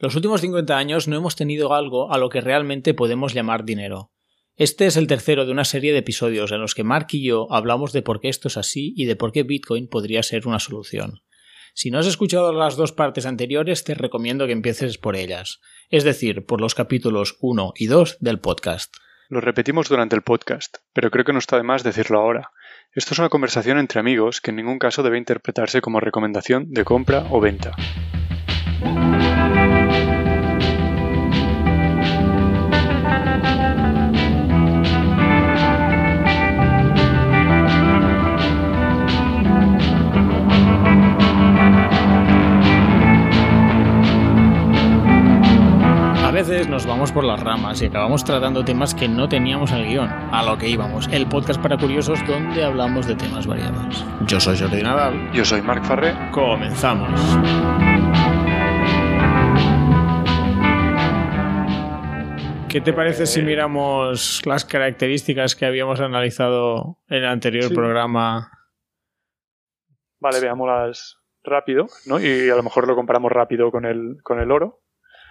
Los últimos 50 años no hemos tenido algo a lo que realmente podemos llamar dinero. Este es el tercero de una serie de episodios en los que Mark y yo hablamos de por qué esto es así y de por qué Bitcoin podría ser una solución. Si no has escuchado las dos partes anteriores, te recomiendo que empieces por ellas, es decir, por los capítulos 1 y 2 del podcast. Lo repetimos durante el podcast, pero creo que no está de más decirlo ahora. Esto es una conversación entre amigos que en ningún caso debe interpretarse como recomendación de compra o venta. Veces nos vamos por las ramas y acabamos tratando temas que no teníamos en el guion, a lo que íbamos, el podcast para curiosos donde hablamos de temas variados. Yo soy Jordi Nadal. Yo soy Marc Farré. Comenzamos. ¿Qué te parece si miramos las características que habíamos analizado en el anterior programa? Vale, veámoslas rápido, ¿no? Y a lo mejor lo comparamos rápido con el, con el oro.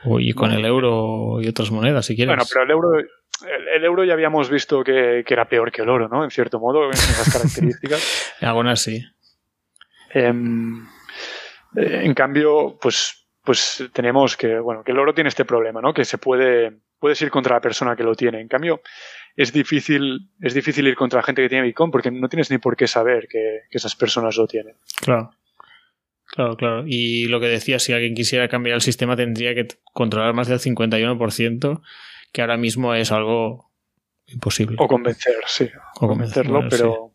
Y con el euro y otras monedas, si quieres. Bueno, pero el euro, el, euro ya habíamos visto que, era peor que el oro, ¿no? En cierto modo, en esas características. Algunas sí. Em, eh, en cambio, pues, pues tenemos que, bueno, que el oro tiene este problema, ¿no? Que se puede, puedes ir contra la persona que lo tiene. En cambio, es difícil, es difícil ir contra la gente que tiene Bitcoin porque no tienes ni por qué saber que, que esas personas lo tienen. Claro. Claro, claro. Y lo que decía, si alguien quisiera cambiar el sistema tendría que controlar más del 51%, que ahora mismo es algo imposible. O convencer, sí. O convencerlo, pero,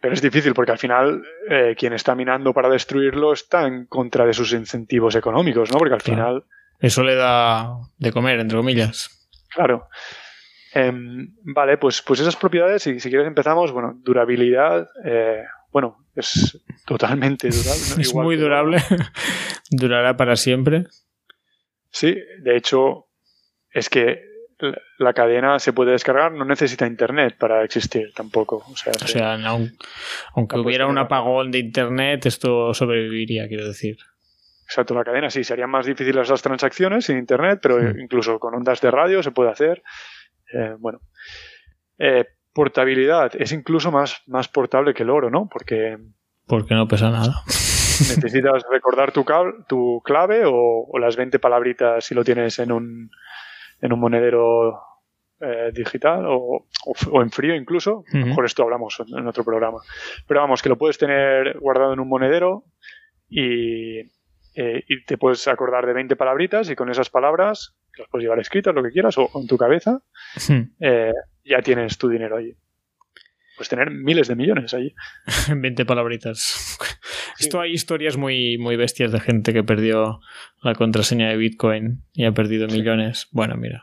pero es difícil porque al final eh, quien está minando para destruirlo está en contra de sus incentivos económicos, ¿no? Porque al final... Eso le da de comer, entre comillas. Claro. Em, vale, pues, pues esas propiedades, si, si quieres empezamos, bueno, durabilidad, eh, bueno, es totalmente durable. Es muy durable, durará para siempre. Sí, de hecho, es que la cadena se puede descargar, no necesita internet para existir tampoco. O sea, o sea aunque hubiera un apagón de internet, esto sobreviviría, quiero decir. Exacto, la cadena sí, serían más difíciles las transacciones sin internet, pero incluso con ondas de radio se puede hacer. Eh, bueno, eh, portabilidad es incluso más, más portable que el oro, ¿no? Porque... Porque no pesa nada. Necesitas recordar tu, tu clave o, las 20 palabritas si lo tienes en un, en un monedero eh, digital o, en frío incluso. Mejor esto hablamos en, otro programa. Pero vamos, que lo puedes tener guardado en un monedero y, eh, y te puedes acordar de 20 palabritas y con esas palabras, que las puedes llevar escritas, lo que quieras, o en tu cabeza, eh, ya tienes tu dinero allí. Puedes tener miles de millones allí. 20 palabritas. Esto hay historias muy, muy bestias de gente que perdió la contraseña de Bitcoin y ha perdido millones. Bueno, mira.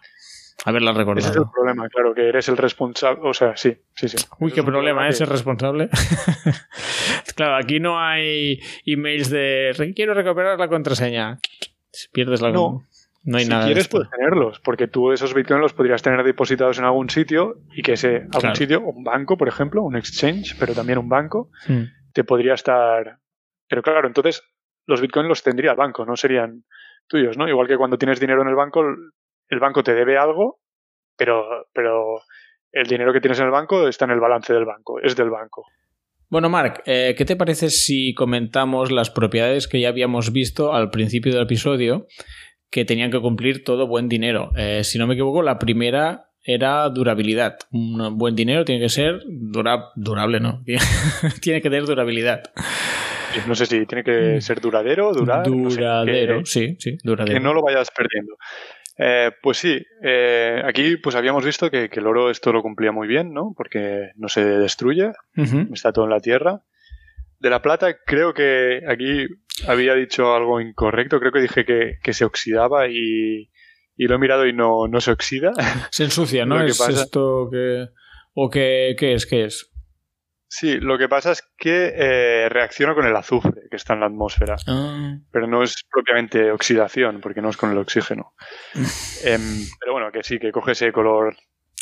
Haberla recordado. Ese es el problema, claro, que eres el responsable. O sea, sí, sí, sí. Uy, qué problema, es ¿eh? ser responsable. claro, aquí no hay emails de quiero recuperar la contraseña. Si pierdes la no. No hay si nada. quieres, puedes tenerlos, porque tú esos bitcoins los podrías tener depositados en algún sitio y que ese algún sitio, un banco, por ejemplo, un exchange, pero también un banco, hmm. te podría estar. Pero claro, entonces los bitcoins los tendría el banco, no serían tuyos, ¿no? Igual que cuando tienes dinero en el banco, el banco te debe algo, pero, pero el dinero que tienes en el banco está en el balance del banco, es del banco. Bueno, Mark, eh, ¿qué te parece si comentamos las propiedades que ya habíamos visto al principio del episodio que tenían que cumplir todo buen dinero? Eh, si no me equivoco, la primera era durabilidad. Un buen dinero tiene que ser durable, ¿no? tiene que tener durabilidad. No sé si tiene que ser duradero, durar. Duradero, sí, sí, duradero. Que no lo vayas perdiendo. Eh, pues sí, eh, aquí pues habíamos visto que, el oro esto lo cumplía muy bien, ¿no? Porque no se destruye, está todo en la tierra. De la plata creo que aquí había dicho algo incorrecto, creo que dije que, se oxidaba y, lo he mirado y no, no se oxida. Se ensucia, ¿no? ¿Es esto que... ¿O qué, qué es? ¿Qué es? Sí, lo que pasa es que eh, reacciona con el azufre que está en la atmósfera, ah. pero no es propiamente oxidación, porque no es con el oxígeno. Em, pero bueno, que sí, que coge ese color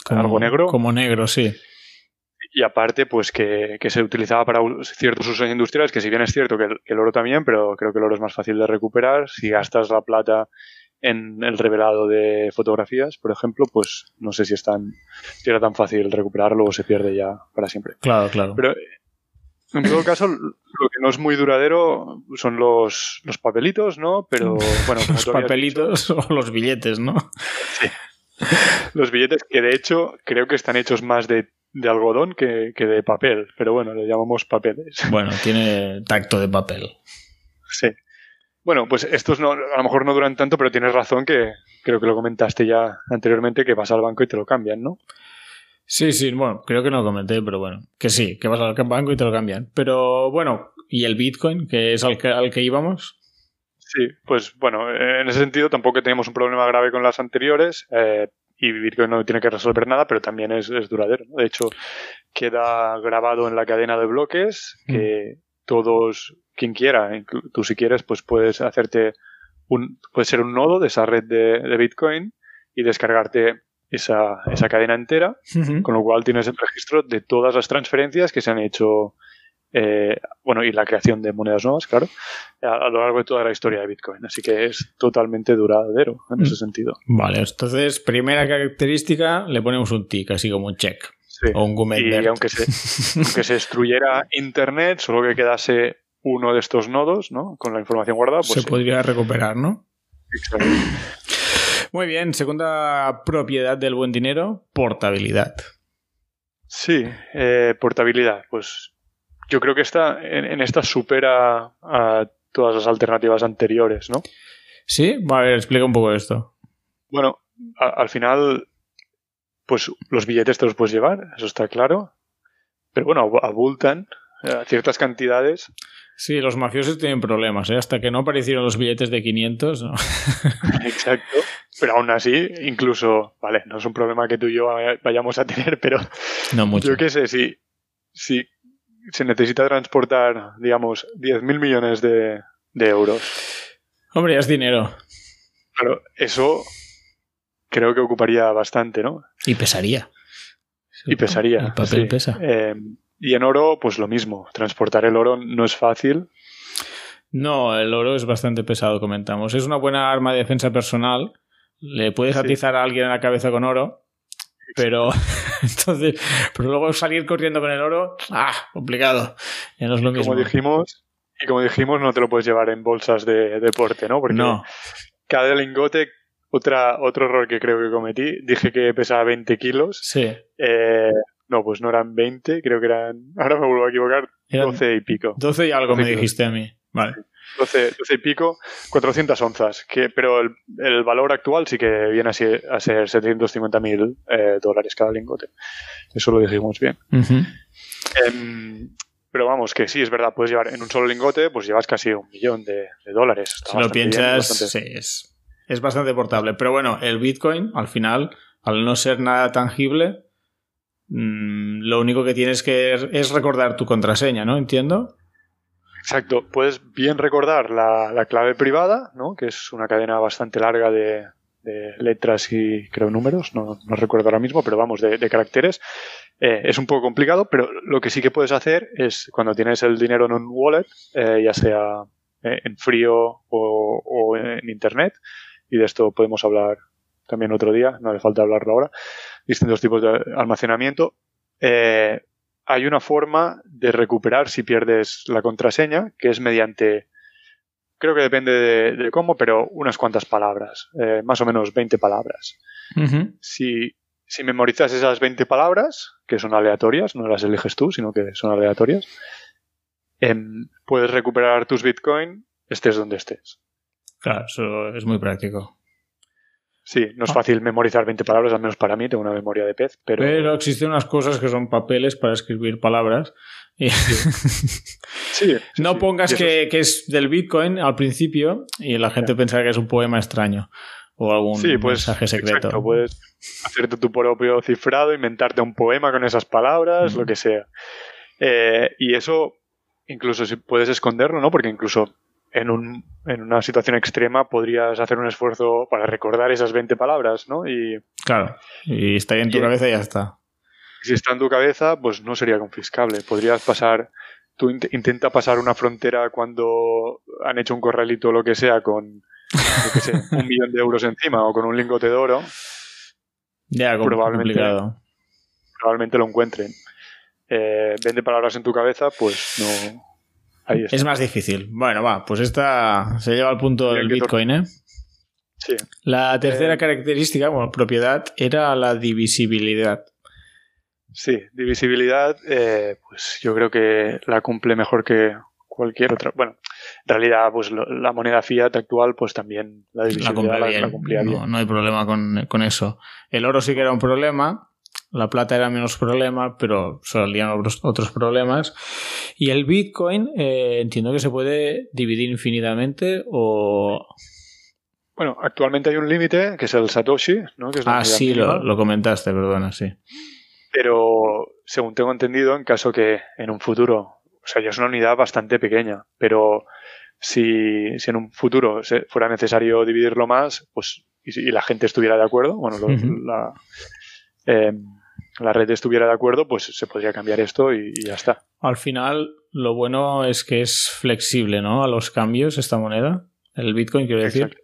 algo negro. Como negro, sí. Y aparte, pues que, se utilizaba para ciertos usos industriales, que si bien es cierto que el, oro también, pero creo que el oro es más fácil de recuperar. Si gastas la plata en el revelado de fotografías, por ejemplo, pues no sé si es tan, si era tan fácil recuperarlo o se pierde ya para siempre. Claro, claro. Pero en todo caso, lo que no es muy duradero son los, los papelitos, ¿no? Pero bueno, como los papelitos o los billetes, ¿no? Sí. Los billetes que de hecho creo que están hechos más de, de algodón que, que, de papel, pero bueno, le llamamos papeles. Bueno, tiene tacto de papel. Sí. Bueno, pues estos no, a lo mejor no duran tanto, pero tienes razón que creo que lo comentaste ya anteriormente, que vas al banco y te lo cambian, ¿no? Sí, sí, bueno, creo que no lo comenté, pero bueno, que sí, que vas al banco y te lo cambian. Pero bueno, ¿y el Bitcoin, que es al que, al que íbamos? Sí, pues bueno, en ese sentido tampoco tenemos un problema grave con las anteriores eh, y Bitcoin no tiene que resolver nada, pero también es, duradero. De hecho, queda grabado en la cadena de bloques que mm. todos quien quiera, tú si quieres, pues puedes hacerte un, puede ser un nodo de esa red de, Bitcoin y descargarte esa, esa cadena entera, con lo cual tienes el registro de todas las transferencias que se han hecho, eh, bueno, y la creación de monedas nuevas, claro, a, lo largo de toda la historia de Bitcoin. Así que es totalmente duradero en ese mm. sentido. Vale, entonces, primera característica, le ponemos un tick, así como un check. O un y aunque se, aunque se destruyera Internet, solo que quedase uno de estos nodos, ¿no? Con la información guardada, pues se podría recuperar, ¿no? Exacto. Muy bien, segunda propiedad del buen dinero, portabilidad. Sí, eh, portabilidad. Pues yo creo que esta, en, esta supera a todas las alternativas anteriores, ¿no? Sí, a ver, explica un poco esto. Bueno, al final, pues los billetes te los puedes llevar, eso está claro. Pero bueno, abultan a ciertas cantidades. Sí, los mafiosos tienen problemas, ¿eh? hasta que no aparecieron los billetes de 500. Exacto. Pero aún así, incluso, vale, no es un problema que tú y yo vayamos a tener, pero no mucho. yo qué sé, si, si se necesita transportar, digamos, 10.000 millones de, euros. Hombre, es dinero. Claro, eso creo que ocuparía bastante, ¿no? Y pesaría. Y pesaría. El papel pesa. Eh, y en oro, pues lo mismo. Transportar el oro no es fácil. No, el oro es bastante pesado, comentamos. Es una buena arma de defensa personal. Le puedes atizar a alguien en la cabeza con oro, pero entonces, pero luego salir corriendo con el oro, ah, complicado. Ya no es lo mismo. Como dijimos, y como dijimos, no te lo puedes llevar en bolsas de deporte, ¿no? Porque no. cada lingote, otra, otro error que creo que cometí, dije que pesaba 20 kilos. Sí. Eh, no, pues no eran 20, creo que eran. Ahora me vuelvo a equivocar. 12 y pico. 12 y algo me dijiste a mí. Vale. 12, 12, y pico, 400 onzas. Que, pero el, el, valor actual sí que viene a ser, a ser 750.000 eh, dólares cada lingote. Eso lo dijimos bien. Em, pero vamos, que sí, es verdad, puedes llevar en un solo lingote, pues llevas casi un millón de, dólares. si lo piensas, sí, es, es bastante portable. Pero bueno, el Bitcoin, al final, al no ser nada tangible, Mm, lo único que tienes que es recordar tu contraseña, ¿no? Entiendo. Exacto. Puedes bien recordar la, clave privada, ¿no? Que es una cadena bastante larga de, letras y creo números, no, recuerdo ahora mismo, pero vamos, de, caracteres. Eh, es un poco complicado, pero lo que sí que puedes hacer es cuando tienes el dinero en un wallet, eh, ya sea eh, en frío o, o, en internet, y de esto podemos hablar también otro día, no hace falta hablarlo ahora, distintos tipos de almacenamiento. Hay una forma de recuperar si pierdes la contraseña, que es mediante, creo que depende de, cómo, pero unas cuantas palabras, eh, más o menos 20 palabras. si, si memorizas esas 20 palabras, que son aleatorias, no las eliges tú, sino que son aleatorias, em, puedes recuperar tus Bitcoin estés donde estés. Claro, eso es muy práctico. Sí, no es ah. fácil memorizar 20 palabras, al menos para mí, tengo una memoria de pez, pero... Pero existen unas cosas que son papeles para escribir palabras. Sí. no pongas que, es del Bitcoin al principio y la gente pensará que es un poema extraño o algún pues, mensaje secreto. Exacto, puedes hacerte tu propio cifrado, inventarte un poema con esas palabras, lo que sea. Eh, y eso, incluso si puedes esconderlo, ¿no? Porque incluso en, un, en una situación extrema podrías hacer un esfuerzo para recordar esas 20 palabras, ¿no? Y, claro, y está ahí en tu cabeza y ya está. Si está en tu cabeza, pues no sería confiscable. Podrías pasar, tú intenta pasar una frontera cuando han hecho un corralito o lo que sea con, un millón de euros encima o con un lingote de oro, ya, probablemente, complicado. probablemente lo encuentren. Eh, vende palabras en tu cabeza, pues no. Ahí está. Es más difícil. Bueno, va, pues esta se lleva al punto del Bitcoin, ¿eh? Sí. La tercera Eh, característica, bueno, propiedad, era la divisibilidad. Sí, divisibilidad, eh, pues yo creo que la cumple mejor que cualquier otra. Bueno, en realidad, pues lo- la moneda fiat actual, pues también la La divisibilidad cumple la, bien. la cumplía no, bien. no hay problema con, con eso. El oro sí que era un problema. La plata era menos problema, pero salían otros, otros problemas. Y el Bitcoin, eh, entiendo que se puede dividir infinitamente o... Bueno, actualmente hay un límite, que es el Satoshi, ¿no? Que es Ah, sí, lo, lo comentaste, perdona, sí. Pero según tengo entendido, en caso que en un futuro, o sea, ya es una unidad bastante pequeña, pero si, si en un futuro se- fuera necesario dividirlo más, pues y, la gente estuviera de acuerdo, bueno, lo- Ujú. la, eh, la red estuviera de acuerdo, pues se podría cambiar esto y, y ya está. Al final, lo bueno es que es flexible, ¿no? A los cambios esta moneda. El Bitcoin, quiero decir. Exacto.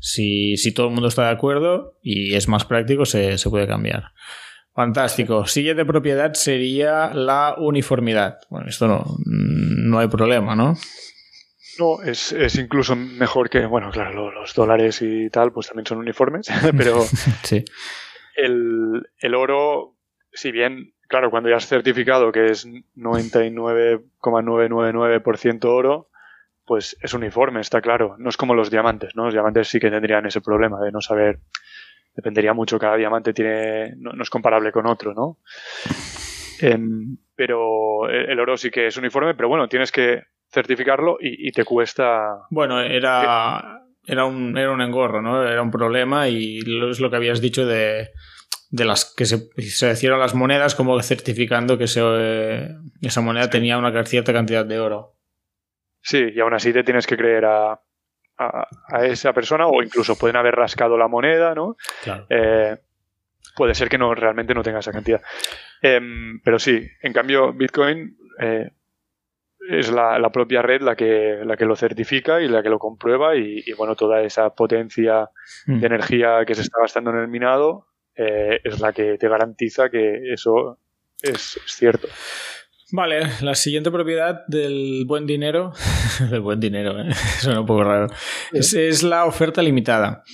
Si, si todo el mundo está de acuerdo y es más práctico, se, se puede cambiar. Fantástico. Siguiente propiedad sería la uniformidad. Bueno, esto no, no hay problema, ¿no? No, es, es incluso mejor que, bueno, claro, lo- los dólares y tal, pues también son uniformes, pero Sí. el, el oro, si bien, claro, cuando ya has certificado que es 99,999% oro, pues es uniforme, está claro. No es como los diamantes, ¿no? Los diamantes sí que tendrían ese problema de no saber. Dependería mucho, cada diamante tiene. No, no es comparable con otro, ¿no? Em, pero el, el oro sí que es uniforme, pero bueno, tienes que certificarlo y, y te cuesta. Bueno, era, era, un, era un engorro, ¿no? Era un problema y lo- es lo que habías dicho de, de las que se, se hicieron las monedas como certificando que se, eh, esa moneda tenía una cierta cantidad de oro. Sí, y aún así te tienes que creer a, a, a esa persona o incluso pueden haber rascado la moneda, ¿no? Claro. Eh, puede ser que no realmente no tenga esa cantidad. Em, pero sí, en cambio, Bitcoin eh, es la, la propia red la que, la que lo certifica y la que lo comprueba y, y, bueno, toda esa potencia Mm. de energía que se está gastando en el minado eh, es la que te garantiza que eso es, es cierto. Vale, la siguiente propiedad del buen dinero, del buen dinero, ¿eh? suena un poco raro, es, es la oferta limitada,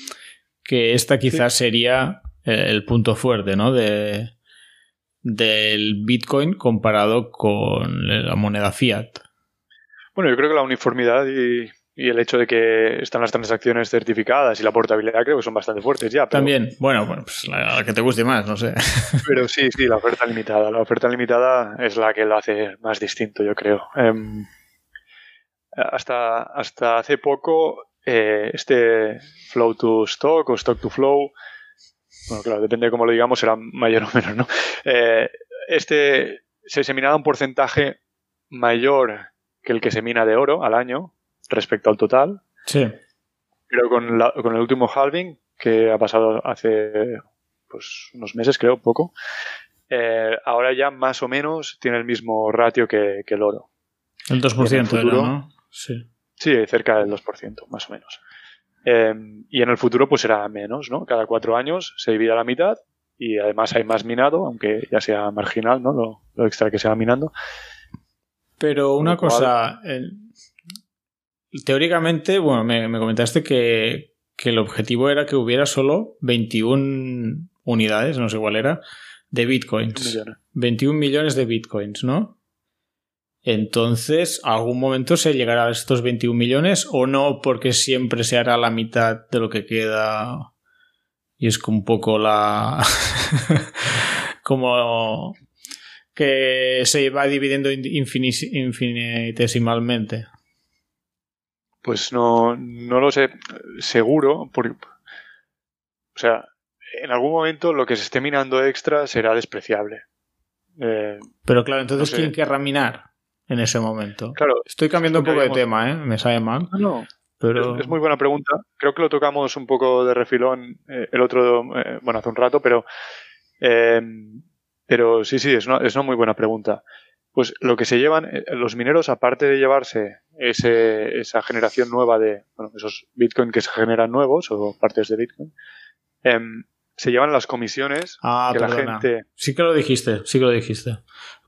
que esta quizás sería eh, el punto fuerte, ¿no? De, del Bitcoin comparado con la moneda fiat. Bueno, yo creo que la uniformidad y, y el hecho de que están las transacciones certificadas y la portabilidad creo que son bastante fuertes ya. Pero, También, bueno, pues la, la que te guste más, no sé. pero sí, sí, la oferta limitada. La oferta limitada es la que lo hace más distinto, yo creo. Em, hasta, hasta hace poco, eh, este flow to stock o stock to flow, bueno, claro, depende de cómo lo digamos, será mayor o menos, ¿no? Eh, este se, se minaba un porcentaje mayor que el que se mina de oro al año respecto al total. Sí. Pero con, la- con el último halving, que ha pasado hace pues, unos meses, creo, poco, eh, ahora ya más o menos tiene el mismo ratio que, que el oro. El 2% En el futuro- era, ¿no? Sí. Sí, cerca del 2%, más o menos. Eh, y en el futuro pues será menos, ¿no? Cada cuatro años se divide a la mitad y además hay más minado, aunque ya sea marginal, ¿no? Lo, lo extra que se va minando. Pero una cosa, eh, teóricamente, bueno, me, me comentaste que, que el objetivo era que hubiera solo 21 unidades, no sé cuál era, de bitcoins. Millones. 21 millones de bitcoins, ¿no? Entonces, ¿algún momento se llegará a estos 21 millones o no? Porque siempre se hará la mitad de lo que queda. Y es como un poco la. como. que se va dividiendo infini- infinitesimalmente. Pues no, no lo sé seguro, porque, o sea, en algún momento lo que se esté minando extra será despreciable. Eh, Pero claro, entonces, No sé. ¿quién querrá minar en ese momento? claro, Estoy cambiando un poco de tema, ¿eh? Me sabe mal. no, Pero... Es, es muy buena pregunta. Creo que lo tocamos un poco de refilón eh, el otro, eh, bueno, hace un rato, pero, eh, pero sí, sí, es una, es una muy buena pregunta. Pues lo que se llevan, eh, los mineros, aparte de llevarse ese, esa generación nueva de, bueno, esos Bitcoin que se generan nuevos o partes de Bitcoin, em, se llevan las comisiones ah, que la gente... Sí que lo dijiste, sí que lo dijiste.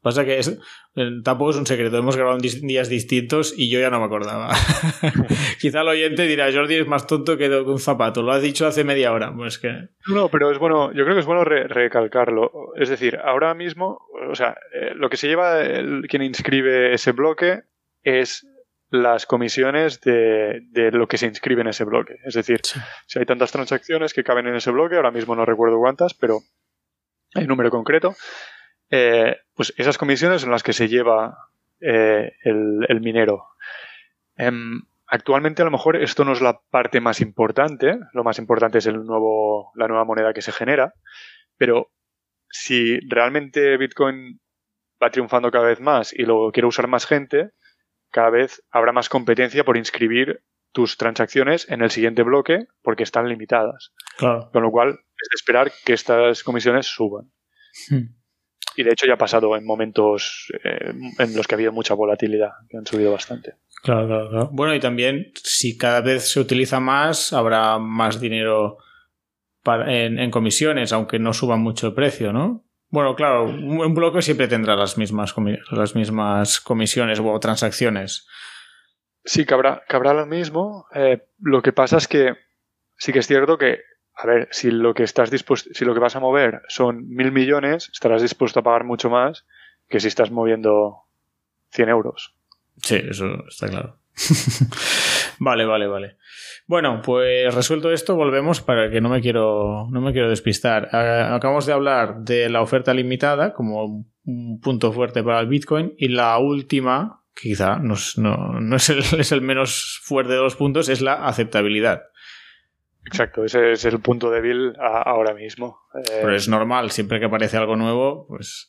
Pasa que es, eh, tampoco es un secreto, hemos grabado en días distintos y yo ya no me acordaba. Quizá el oyente dirá, Jordi es más tonto que un zapato, lo has dicho hace media hora. Pues que... No, pero es bueno, yo creo que es bueno recalcarlo. Es decir, ahora mismo, o sea, eh, lo que se lleva quien inscribe ese bloque es las comisiones de, lo que se inscribe en ese bloque. Es decir, si hay tantas transacciones que caben en ese bloque, ahora mismo no recuerdo cuántas, pero hay un número concreto, eh, pues esas comisiones son las que se lleva eh, el, minero. Em, actualmente a lo mejor esto no es la parte más importante, lo más importante es el nuevo, la nueva moneda que se genera, pero si realmente Bitcoin va triunfando cada vez más y lo quiere usar más gente, cada vez habrá más competencia por inscribir tus transacciones en el siguiente bloque porque están limitadas. Con lo cual es de esperar que estas comisiones suban. Hmm. Y de hecho ya ha pasado en momentos eh, en los que ha habido mucha volatilidad, que han subido bastante. Claro, claro, claro. Bueno, y también si cada vez se utiliza más, habrá más dinero en, comisiones, aunque no suba mucho el precio, ¿no? Bueno, claro, un bloque siempre tendrá las mismas, las mismas comisiones o transacciones. Sí, cabrá, cabrá lo mismo. Eh, lo que pasa es que sí que es cierto que a ver, si lo que estás dispuesto, si lo que vas a mover son mil millones, estarás dispuesto a pagar mucho más que si estás moviendo 100 euros. Sí, eso está claro. vale, vale, vale. Bueno, pues resuelto esto, volvemos para que no me quiero, no me quiero despistar. Eh, acabamos de hablar de la oferta limitada como un punto fuerte para el Bitcoin y la última, quizá no, no, es el menos fuerte de los puntos, es la aceptabilidad. Exacto, ese es el punto débil ahora mismo. Eh, Pero es normal, siempre que aparece algo nuevo, pues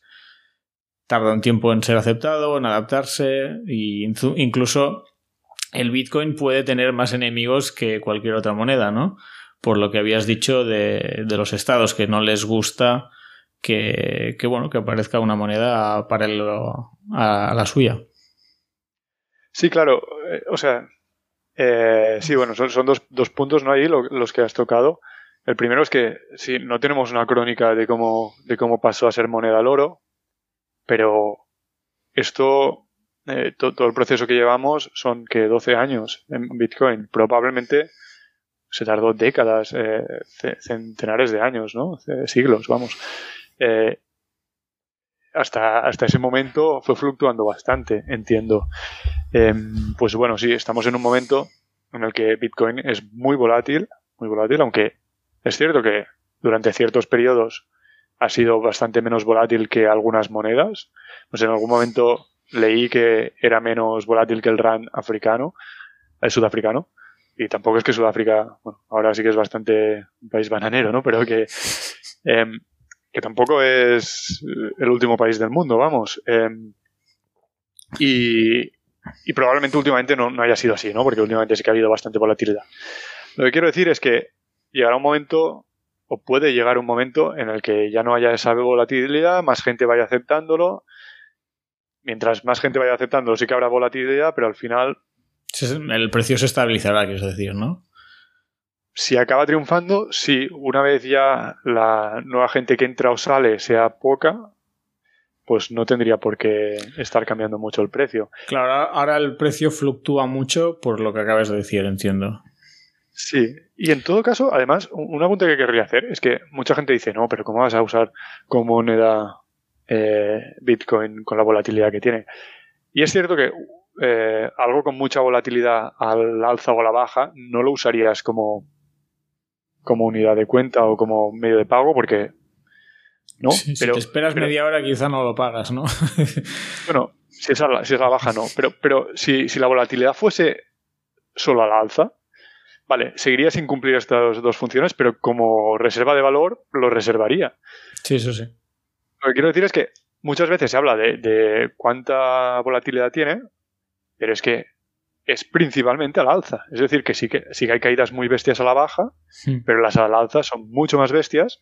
tarda un tiempo en ser aceptado, en adaptarse, e incluso el Bitcoin puede tener más enemigos que cualquier otra moneda, ¿no? Por lo que habías dicho de, los estados que no les gusta que, bueno, que aparezca una moneda paralelo a, a la suya. Sí, claro. Eh, o sea, eh, sí, bueno, son, dos, puntos ¿no? ahí los que has tocado. El primero es que sí, no tenemos una crónica de cómo, de cómo pasó a ser moneda al oro, pero esto, eh, todo el proceso que llevamos son que 12 años en Bitcoin. Probablemente se tardó décadas, eh, centenares de años, ¿no? siglos, vamos. hasta, hasta ese momento fue fluctuando bastante, entiendo. Em, pues bueno, sí, estamos en un momento en el que Bitcoin es muy volátil, muy volátil, aunque es cierto que durante ciertos periodos ha sido bastante menos volátil que algunas monedas. Pues en algún momento leí que era menos volátil que el RAN africano, el sudafricano. Y tampoco es que Sudáfrica, bueno, ahora sí que es bastante un país bananero, ¿no? Pero que, em, que tampoco es el último país del mundo, vamos. Em, y, y probablemente últimamente no, haya sido así, ¿no? Porque últimamente sí que ha habido bastante volatilidad. Lo que quiero decir es que llegará un momento, o puede llegar un momento, en el que ya no haya esa volatilidad, más gente vaya aceptándolo. Mientras más gente vaya aceptándolo, sí que habrá volatilidad, pero al final. El precio se estabilizará, quieres decir, ¿no? Si acaba triunfando, sí, una vez ya la nueva gente que entra o sale sea poca, pues no tendría por qué estar cambiando mucho el precio. Claro, ahora el precio fluctúa mucho por lo que acabas de decir, entiendo. Sí, y en todo caso, además, una pregunta que querría hacer es que mucha gente dice, no, pero ¿cómo vas a usar como moneda eh, Bitcoin con la volatilidad que tiene? Y es cierto que eh, algo con mucha volatilidad al alza o a la baja no lo usarías como, como unidad de cuenta o como medio de pago porque si te esperas media hora quizá no lo pagas, ¿no? bueno, si es, la, si es la baja no, pero, pero si, la volatilidad fuese solo a la alza, vale, seguiría sin cumplir estas dos funciones, pero como reserva de valor lo reservaría. Sí, eso sí. Lo que quiero decir es que muchas veces se habla de, cuánta volatilidad tiene, pero es que es principalmente a la alza. Es decir, que sí que, sí que hay caídas muy bestias a la baja, hmm. pero las a la alza son mucho más bestias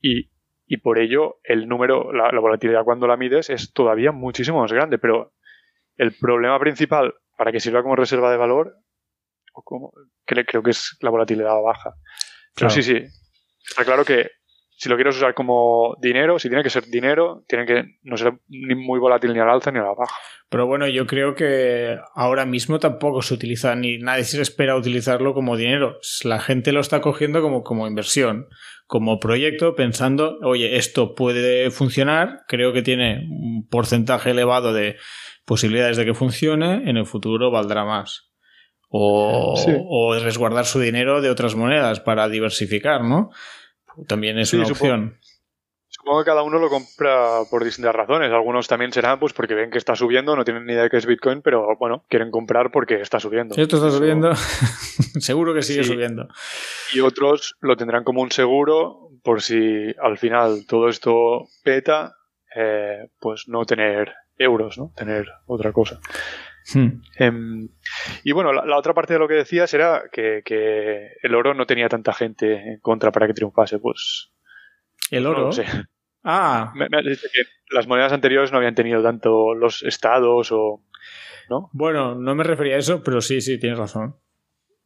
y y por ello el número, la, volatilidad cuando la mides es todavía muchísimo más grande, pero el problema principal para que sirva como reserva de valor, o como, creo que es la volatilidad baja. Pero sí, sí, está claro que si lo quieres usar como dinero, si tiene que ser dinero, tiene que no ser ni muy volátil ni al alza ni a la baja. Pero bueno, yo creo que ahora mismo tampoco se utiliza ni nadie se espera utilizarlo como dinero. La gente lo está cogiendo como, como inversión, como proyecto, pensando, oye, esto puede funcionar, creo que tiene un porcentaje elevado de posibilidades de que funcione, en el futuro valdrá más. O, o resguardar su dinero de otras monedas para diversificar, ¿no? También es una opción. Supongo, que cada uno lo compra por distintas razones. Algunos también serán pues porque ven que está subiendo, no tienen ni idea de qué es Bitcoin, pero bueno, quieren comprar porque está subiendo. esto está subiendo, seguro que sigue subiendo. Y otros lo tendrán como un seguro por si al final todo esto peta, eh, pues no tener euros, ¿no? Tener otra cosa. Hmm. Em, y bueno, la, otra parte de lo que decías era que, el oro no tenía tanta gente en contra para que triunfase. Pues. ¿El oro? Ah. Me, me dicho que las monedas anteriores no habían tenido tanto los estados o. ¿No? Bueno, no me refería a eso, pero sí, sí, tienes razón.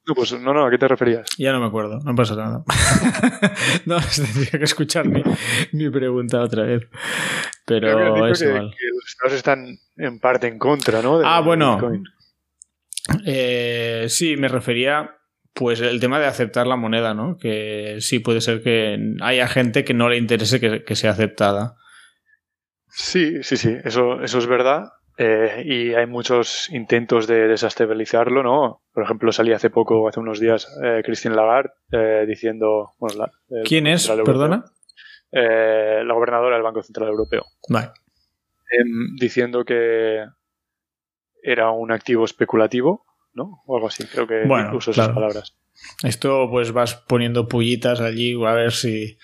No, pues no, no, ¿a qué te referías? Ya no me acuerdo, no pasa nada. no, tendría que escuchar mi, pregunta otra vez. Pero es que, que, los estados están en parte en contra, ¿no? ah, bueno. Eh, sí, me refería pues el tema de aceptar la moneda, ¿no? Que sí puede ser que haya gente que no le interese que, sea aceptada. Sí, sí, sí, eso, eso es verdad. Eh, y hay muchos intentos de desestabilizarlo, ¿no? Por ejemplo, salía hace poco, hace unos días, eh, Christine Lagarde eh, diciendo... Bueno, ¿Quién es? Perdona. La gobernadora del Banco Central Europeo. Vale. Em, diciendo que era un activo especulativo, ¿no? O algo así, creo que bueno, incluso esas palabras. Esto pues vas poniendo pullitas allí a ver si...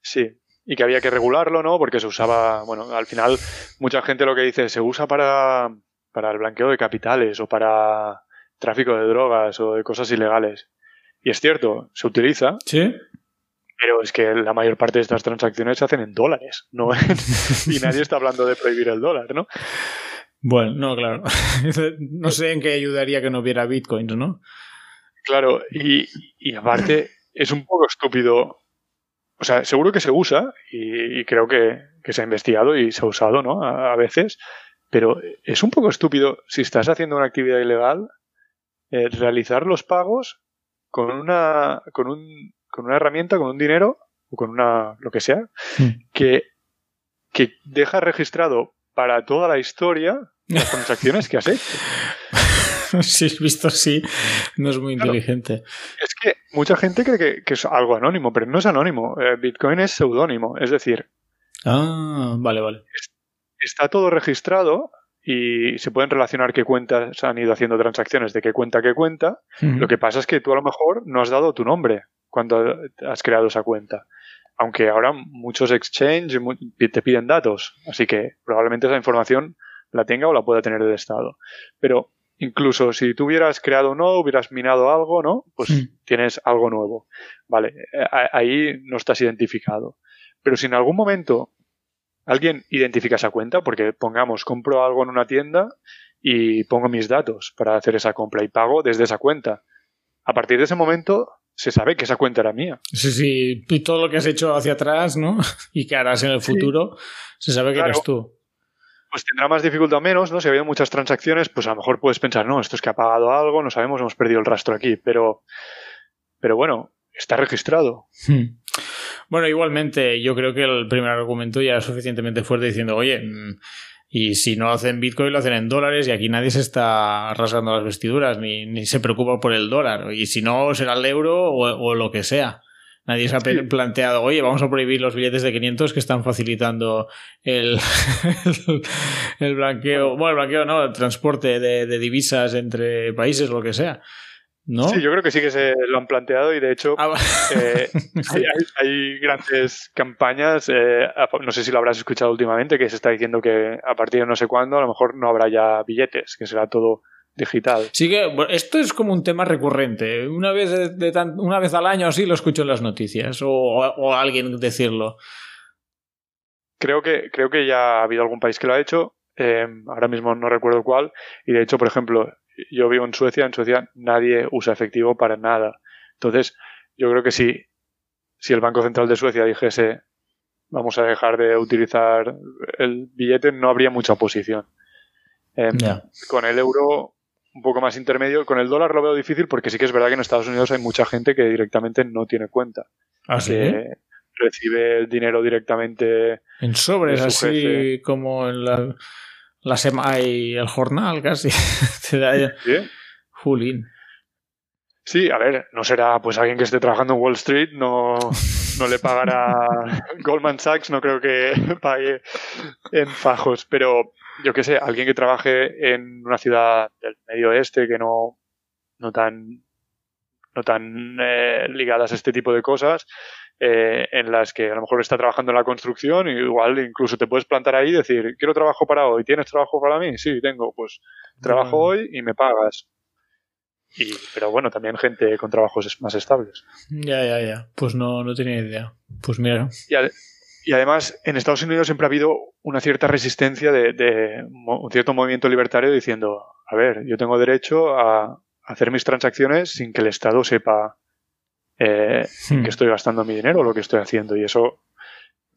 Sí, y que había que regularlo, ¿no? Porque se usaba, bueno, al final mucha gente lo que dice, se usa para, para el blanqueo de capitales o para tráfico de drogas o de cosas ilegales. Y es cierto, se utiliza. Sí. Pero es que la mayor parte de estas transacciones se hacen en dólares, ¿no? y nadie está hablando de prohibir el dólar, ¿no? Bueno, no, claro. no sé en qué ayudaría que no hubiera bitcoins, ¿no? Claro, y, y aparte es un poco estúpido o sea, seguro que se usa y, creo que, se ha investigado y se ha usado, ¿no? A, veces, pero es un poco estúpido si estás haciendo una actividad ilegal eh, realizar los pagos con una, con, un, con una herramienta, con un dinero o con una, lo que sea, hmm. que, que deja registrado para toda la historia las transacciones que has hecho. si es visto así, no es muy inteligente. Es que mucha gente cree que, es algo anónimo, pero no es anónimo. Eh, Bitcoin es seudónimo, es decir. Ah, vale, vale. Está todo registrado y se pueden relacionar qué cuentas han ido haciendo transacciones, de qué cuenta qué cuenta. Lo que pasa es que tú a lo mejor no has dado tu nombre cuando has creado esa cuenta. Aunque ahora muchos exchanges te piden datos, así que probablemente esa información la tenga o la pueda tener el Estado. Pero incluso si tú hubieras creado no, hubieras minado algo, ¿no? Pues tienes algo nuevo. Vale, ahí no estás identificado. Pero si en algún momento alguien identifica esa cuenta, porque pongamos, compro algo en una tienda y pongo mis datos para hacer esa compra y pago desde esa cuenta. A partir de ese momento se sabe que esa cuenta era mía. Sí, sí, y todo lo que has hecho hacia atrás, ¿no? Y que harás en el futuro, se sabe que eres tú pues tendrá más dificultad o menos, ¿no? Si ha habido muchas transacciones, pues a lo mejor puedes pensar, no, esto es que ha pagado algo, no sabemos, hemos perdido el rastro aquí, pero, pero bueno, está registrado. Hmm. Bueno, igualmente, yo creo que el primer argumento ya es suficientemente fuerte diciendo, oye, mm, y si no hacen Bitcoin, lo hacen en dólares y aquí nadie se está rasgando las vestiduras ni, ni se preocupa por el dólar. Y si no, será el euro o lo que sea. Nadie se ha planteado, oye, vamos a prohibir los billetes de 500 que están facilitando el, el, blanqueo, bueno, el blanqueo no, el transporte de, divisas entre países, lo que sea. ¿No? Sí, yo creo que sí que se lo han planteado y de hecho ah, eh, hay, grandes campañas, eh, no sé si lo habrás escuchado últimamente, que se está diciendo que a partir de no sé cuándo a lo mejor no habrá ya billetes, que será todo digital. Sí que esto es como un tema recurrente. Una vez, de, una vez al año así lo escucho en las noticias o, alguien decirlo. creo que, creo que ya ha habido algún país que lo ha hecho. Em, ahora mismo no recuerdo cuál. Y de hecho, por ejemplo, yo vivo en Suecia. En Suecia nadie usa efectivo para nada. Entonces, yo creo que si, si el Banco Central de Suecia dijese vamos a dejar de utilizar el billete, no habría mucha oposición. Em, con el euro un poco más intermedio, con el dólar lo veo difícil porque sí que es verdad que en Estados Unidos hay mucha gente que directamente no tiene cuenta. ¿Ah, que recibe el dinero directamente en sobres, así como en la, la semana y el jornal casi. ¿Sí? Julín. Sí, a ver, no será pues alguien que esté trabajando en Wall Street, no, no le pagará Goldman Sachs, no creo que pague en fajos, pero yo qué sé, alguien que trabaje en una ciudad del medio oeste que no, no tan, no tan eh, ligadas a este tipo de cosas, eh, en las que a lo mejor está trabajando en la construcción y igual incluso te puedes plantar ahí y decir, quiero trabajo para hoy, ¿tienes trabajo para mí? Sí, tengo, pues trabajo hoy y me pagas. Y, pero bueno, también gente con trabajos más estables. Ya, ya, ya. Pues no, no tenía idea. Pues mira. Y, además, en Estados Unidos siempre ha habido una cierta resistencia de, un cierto movimiento libertario diciendo, a ver, yo tengo derecho a hacer mis transacciones sin que el Estado sepa eh, hmm. que estoy gastando mi dinero o lo que estoy haciendo. Y eso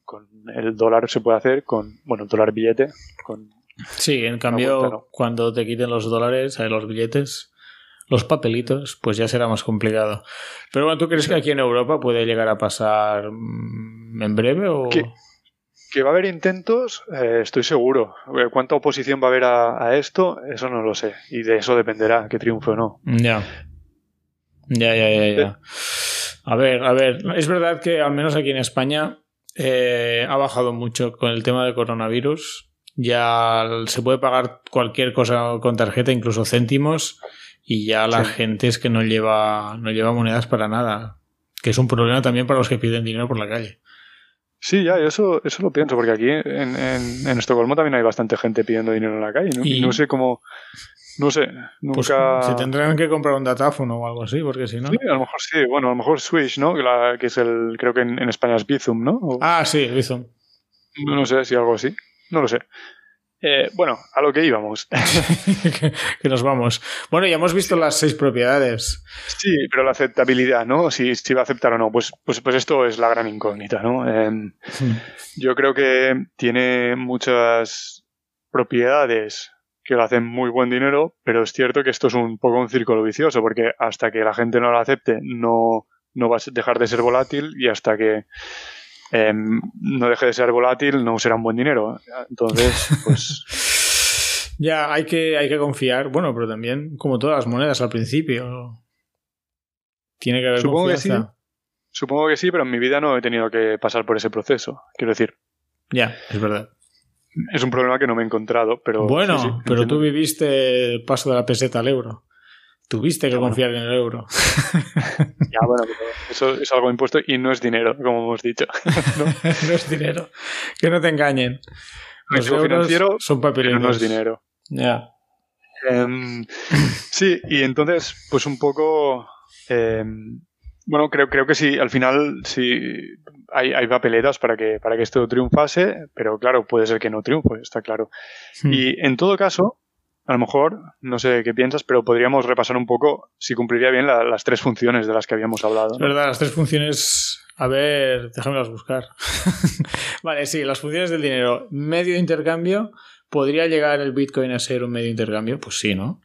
con el dólar se puede hacer con, bueno, el dólar billete. Con sí, en cambio, cuando te quiten los dólares, eh, los billetes, los papelitos, pues ya será más complicado. Pero bueno, ¿tú crees que aquí en Europa puede llegar a pasar mm, en breve o...? Que, va a haber intentos, eh, estoy seguro. Eh, ¿Cuánta oposición va a haber a, esto? Eso no lo sé. Y de eso dependerá que triunfe o no. Ya. Ya, ya, ya, ya. A ver, a ver. Es verdad que al menos aquí en España eh, ha bajado mucho con el tema del coronavirus. Ya se puede pagar cualquier cosa con tarjeta, incluso céntimos y ya la gente es que no lleva, no lleva monedas para nada. Que es un problema también para los que piden dinero por la calle. Sí, ya, eso, eso lo pienso, porque aquí en, en, Estocolmo también hay bastante gente pidiendo dinero en la calle, ¿no? Y no sé cómo. No sé, pues nunca. se tendrán que comprar un datáfono o algo así, porque si no. Sí, a lo mejor sí. Bueno, a lo mejor Swish, ¿no? que es el. Creo que en, España es Bizum, ¿no? Ah, sí, Bizum. No, no sé si algo así. No lo sé. Eh, bueno, a lo que íbamos. que, nos vamos. Bueno, ya hemos visto las seis propiedades. Sí, pero la aceptabilidad, ¿no? Si, si va a aceptar o no, pues, pues, pues esto es la gran incógnita, ¿no? Em, hmm. Yo creo que tiene muchas propiedades que lo hacen muy buen dinero, pero es cierto que esto es un poco un círculo vicioso, porque hasta que la gente no lo acepte, no, no va a dejar de ser volátil y hasta que Em, no deje de ser volátil, no será un buen dinero. Entonces, pues. ya, hay que, hay que confiar. Bueno, pero también, como todas las monedas al principio, tiene que haber Supongo Que sí. Supongo que sí, pero en mi vida no he tenido que pasar por ese proceso. Quiero decir. Ya, es verdad. Es un problema que no me he encontrado, pero. Bueno, pero tú viviste el paso de la peseta al euro. Tuviste que confiar en el euro. ya, bueno, pero eso es algo impuesto y no es dinero, como hemos dicho. ¿no? es dinero. Que no te engañen. Los euros financiero son papelitos. no es dinero. Ya. Em, sí, y entonces, pues un poco. Em, bueno, creo, creo que sí, al final sí hay, hay, papeletas para que, para que esto triunfase, pero claro, puede ser que no triunfe, está claro. Hmm. Y en todo caso, a lo mejor, no sé qué piensas, pero podríamos repasar un poco si cumpliría bien las tres funciones de las que habíamos hablado. Es verdad, las tres funciones. A ver, déjamelas buscar. vale, sí, las funciones del dinero. Medio de intercambio. ¿Podría llegar el Bitcoin a ser un medio de intercambio? Pues sí, ¿no?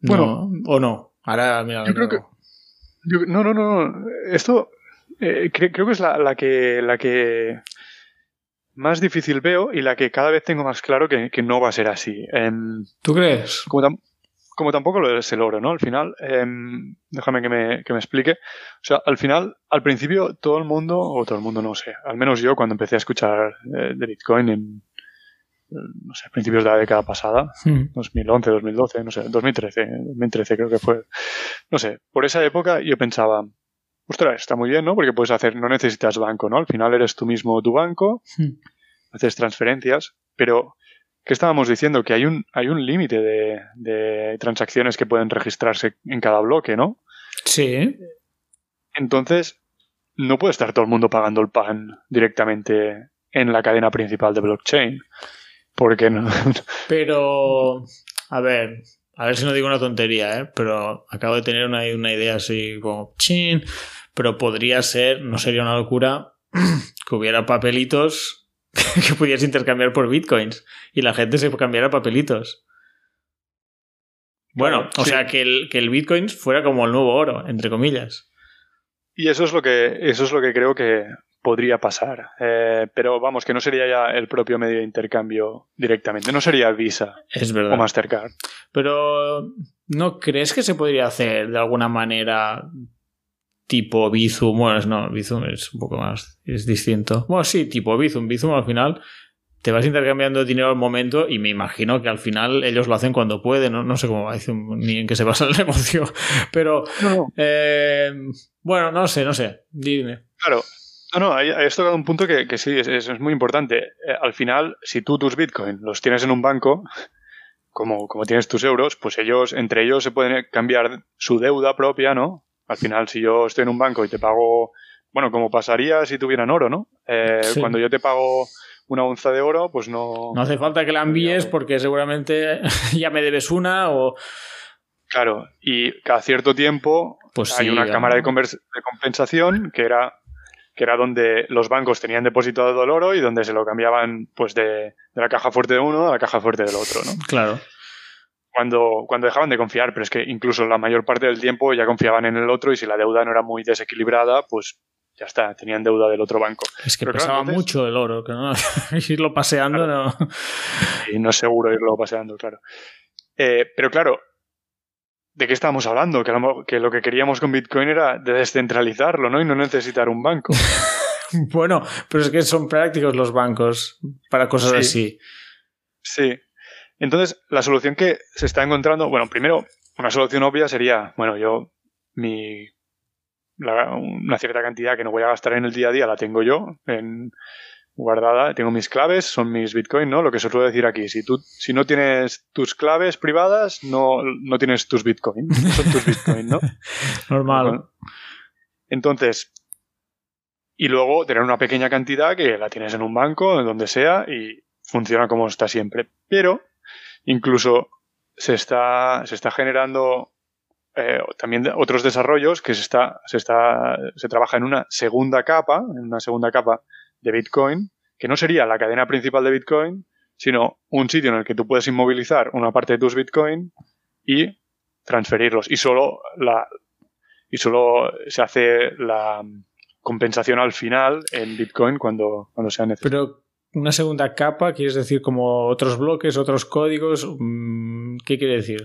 Bueno. ¿O no? Ahora, mira. Yo creo que. No, no, no. Esto. Eh, creo que es la, la, que, la que más difícil veo y la que cada vez tengo más claro que, no va a ser así. Em, ¿Tú crees? Como, tampoco lo es el oro, ¿no? Al final, em, déjame que me, que me, explique. O sea, al final, al principio, todo el mundo, o todo el mundo no sé, al menos yo cuando empecé a escuchar eh, de Bitcoin en, no sé, principios de la década pasada, 2011, hmm. 2012, no sé, 2013, 2013 creo que fue. No sé, por esa época yo pensaba, ostras, está muy bien, ¿no? Porque puedes hacer, no necesitas banco, ¿no? Al final eres tú mismo tu banco, hmm. haces transferencias, pero ¿qué estábamos diciendo? Que hay un, hay un límite de, transacciones que pueden registrarse en cada bloque, ¿no? Sí. Entonces, no puede estar todo el mundo pagando el pan directamente en la cadena principal de blockchain. Porque no. Pero, a ver, a ver si no digo una tontería, ¿eh? pero acabo de tener una, una idea así como chin, pero podría ser, no sería una locura, que hubiera papelitos que pudieras intercambiar por bitcoins y la gente se cambiara papelitos. Bueno, o sea, que el, que el bitcoin fuera como el nuevo oro, entre comillas. Y eso es lo que, eso es lo que creo que podría pasar. Eh, pero vamos, que no sería ya el propio medio de intercambio directamente. No sería Visa es verdad. o Mastercard. Pero, ¿no crees que se podría hacer de alguna manera tipo Bizum? Bueno, no, Bizum es un poco más, es distinto. Bueno, sí, tipo Bizum. Bizum al final te vas intercambiando dinero al momento y me imagino que al final ellos lo hacen cuando pueden, no, no sé cómo va ni en qué se basa el negocio, pero eh, bueno, no sé, no sé, dime. Claro, no, no, has tocado un punto que, sí, es, es, muy importante. Eh, al final, si tú tus bitcoins los tienes en un banco, como, como tienes tus euros, pues ellos, entre ellos se pueden cambiar su deuda propia, ¿no? Al final, si yo estoy en un banco y te pago, bueno, como pasaría si tuvieran oro, ¿no? Eh, cuando yo te pago una onza de oro, pues no... No hace falta que la envíes porque seguramente ya me debes una o... Claro, y cada cierto tiempo pues hay una cámara de, de, compensación que era, que era donde los bancos tenían depositado el oro y donde se lo cambiaban pues de, de, la caja fuerte de uno a la caja fuerte del otro, ¿no? Claro. Cuando, cuando dejaban de confiar, pero es que incluso la mayor parte del tiempo ya confiaban en el otro y si la deuda no era muy desequilibrada, pues ya está, tenían deuda del otro banco. Es que pesaba mucho el oro, que no irlo paseando no. Y no es seguro irlo paseando, claro. Eh, pero claro, ¿de qué estábamos hablando? Que lo, que lo que queríamos con Bitcoin era de descentralizarlo, ¿no? Y no necesitar un banco. bueno, pero es que son prácticos los bancos para cosas así. Sí. Entonces, la solución que se está encontrando, bueno, primero, una solución obvia sería, bueno, yo, mi una cierta cantidad que no voy a gastar en el día a día la tengo yo en, guardada, tengo mis claves, son mis Bitcoin, ¿no? Lo que se suele decir aquí, si tú si no tienes tus claves privadas, no, no tienes tus Bitcoin, son tus Bitcoin, ¿no? Normal. Entonces, y luego tener una pequeña cantidad que la tienes en un banco, en donde sea, y funciona como está siempre. Pero incluso se está, se está generando eh, también otros desarrollos que se está, se está, se trabaja en una segunda capa, en una segunda capa de Bitcoin, que no sería la cadena principal de Bitcoin, sino un sitio en el que tú puedes inmovilizar una parte de tus Bitcoin y transferirlos. Y solo la, y solo se hace la compensación al final en Bitcoin cuando, cuando sea necesario. Pero una segunda capa, ¿quieres decir como otros bloques, otros códigos? Mm, ¿Qué quiere decir?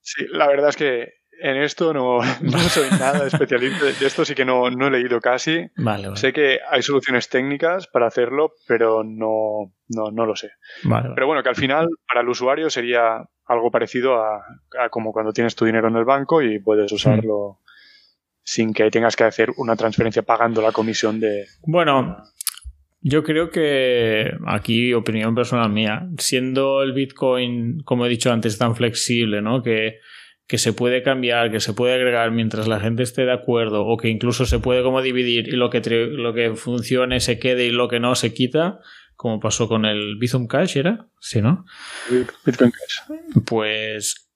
Sí, la verdad es que en esto no, soy nada especialista. De esto sí que no, he leído casi. Sé que hay soluciones técnicas para hacerlo, pero no, no, lo sé. pero bueno, que al final para el usuario sería algo parecido a, como cuando tienes tu dinero en el banco y puedes usarlo sin que tengas que hacer una transferencia pagando la comisión de... Bueno, yo creo que aquí, opinión personal mía, siendo el Bitcoin, como he dicho antes, tan flexible, ¿no? Que que se puede cambiar, que se puede agregar mientras la gente esté de acuerdo o que incluso se puede como dividir y lo que, lo que funcione se quede y lo que no se quita, como pasó con el Bizum Cash, ¿era? Sí, ¿no? Bitcoin Cash. Pues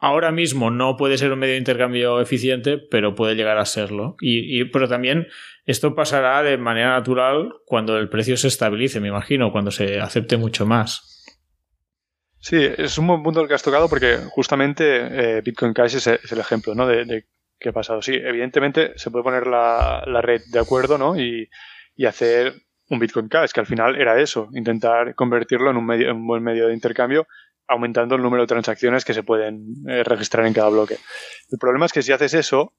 ahora mismo no puede ser un medio de intercambio eficiente, pero puede llegar a serlo. Y, pero también esto pasará de manera natural cuando el precio se estabilice, me imagino, cuando se acepte mucho más. Sí, es un buen punto el que has tocado porque justamente eh, Bitcoin Cash es, el ejemplo ¿no? de, qué ha pasado. Sí, evidentemente se puede poner la, red de acuerdo ¿no? y, hacer un Bitcoin Cash, que al final era eso, intentar convertirlo en un, medio, un buen medio de intercambio aumentando el número de transacciones que se pueden eh, registrar en cada bloque. El problema es que si haces eso,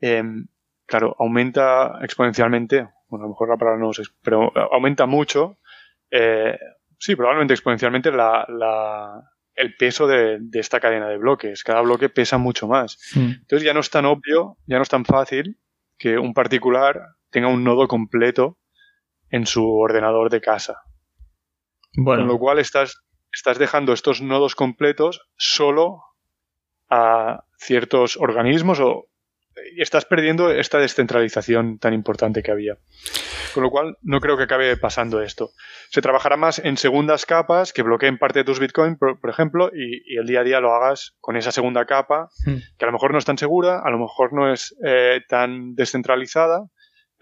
em, claro, aumenta exponencialmente, bueno, a lo mejor la palabra no sé, pero aumenta mucho eh, Sí, probablemente exponencialmente el peso de, esta cadena de bloques. Cada bloque pesa mucho más. Entonces ya no es tan obvio, ya no es tan fácil que un particular tenga un nodo completo en su ordenador de casa. Con lo cual estás, estás dejando estos nodos completos solo a ciertos organismos o estás perdiendo esta descentralización tan importante que había. Con lo cual, no creo que acabe pasando esto. Se trabajará más en segundas capas que bloqueen parte de tus Bitcoin, por, ejemplo, y, el día a día lo hagas con esa segunda capa, hmm. que a lo mejor no es tan segura, a lo mejor no es eh, tan descentralizada,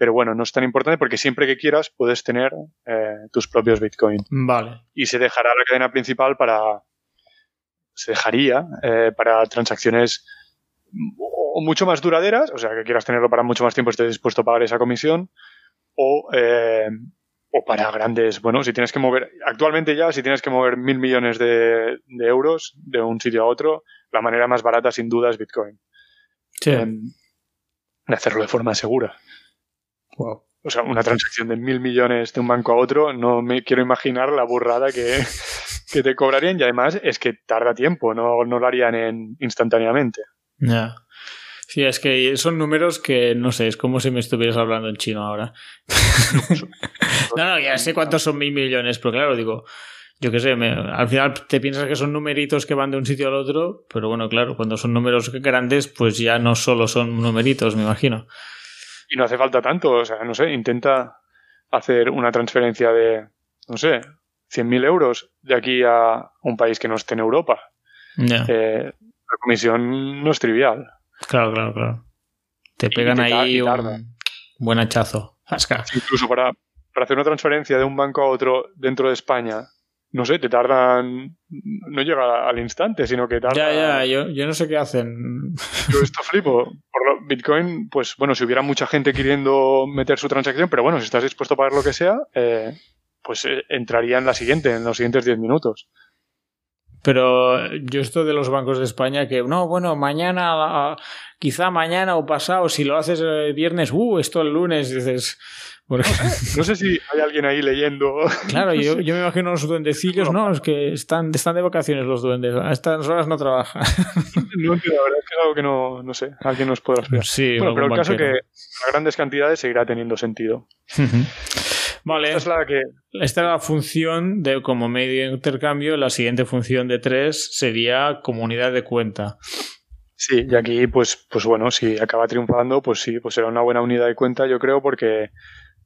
pero bueno, no es tan importante porque siempre que quieras puedes tener eh, tus propios Bitcoin. Vale. Y se dejará la cadena principal para. Se dejaría eh, para transacciones o mucho más duraderas, o sea, que quieras tenerlo para mucho más tiempo, estés dispuesto a pagar esa comisión, o, eh, o para grandes, bueno, si tienes que mover, actualmente ya, si tienes que mover mil millones de, euros de un sitio a otro, la manera más barata sin duda es Bitcoin. Sí. Em, de hacerlo de forma segura. O sea, una transacción de mil millones de un banco a otro, no me quiero imaginar la burrada que, que te cobrarían y además es que tarda tiempo, no, no lo harían en, instantáneamente. Ya. Sí, es que son números que no sé, es como si me estuvieras hablando en chino ahora. no, no, ya sé cuántos son mil millones, pero claro, digo, yo qué sé, al final te piensas que son numeritos que van de un sitio al otro, pero bueno, claro, cuando son números grandes, pues ya no solo son numeritos, me imagino. Y no hace falta tanto, o sea, no sé, intenta hacer una transferencia de, no sé, 100.000 euros de aquí a un país que no esté en Europa. Eh, la comisión no es trivial. Claro, claro, claro. Te pegan ahí un buen hachazo. Incluso para, para hacer una transferencia de un banco a otro dentro de España, no sé, te tardan, no llega al instante, sino que tarda... Ya, ya, yo, yo no sé qué hacen. Yo esto flipo. Por lo, Bitcoin, pues bueno, si hubiera mucha gente queriendo meter su transacción, pero bueno, si estás dispuesto a pagar lo que sea, eh, pues eh, entraría en la siguiente, en los siguientes 10 minutos. Pero yo esto de los bancos de España, que no, bueno, mañana, quizá mañana o pasado, si lo haces el viernes, uh, esto el lunes, dices, no, sé, si hay alguien ahí leyendo. Claro, yo, yo, me imagino los duendecillos, no, es que están, están de vacaciones los duendes, a estas horas no trabajan. No la verdad es que es algo que no, no sé, alguien nos puede explicar. Sí, bueno, pero el caso es que a grandes cantidades seguirá teniendo sentido. Vale. Esta es la que. Esta es la función de como medio de intercambio. La siguiente función de tres sería comunidad de cuenta. Sí, y aquí, pues, pues bueno, si acaba triunfando, pues sí, pues será una buena unidad de cuenta, yo creo, porque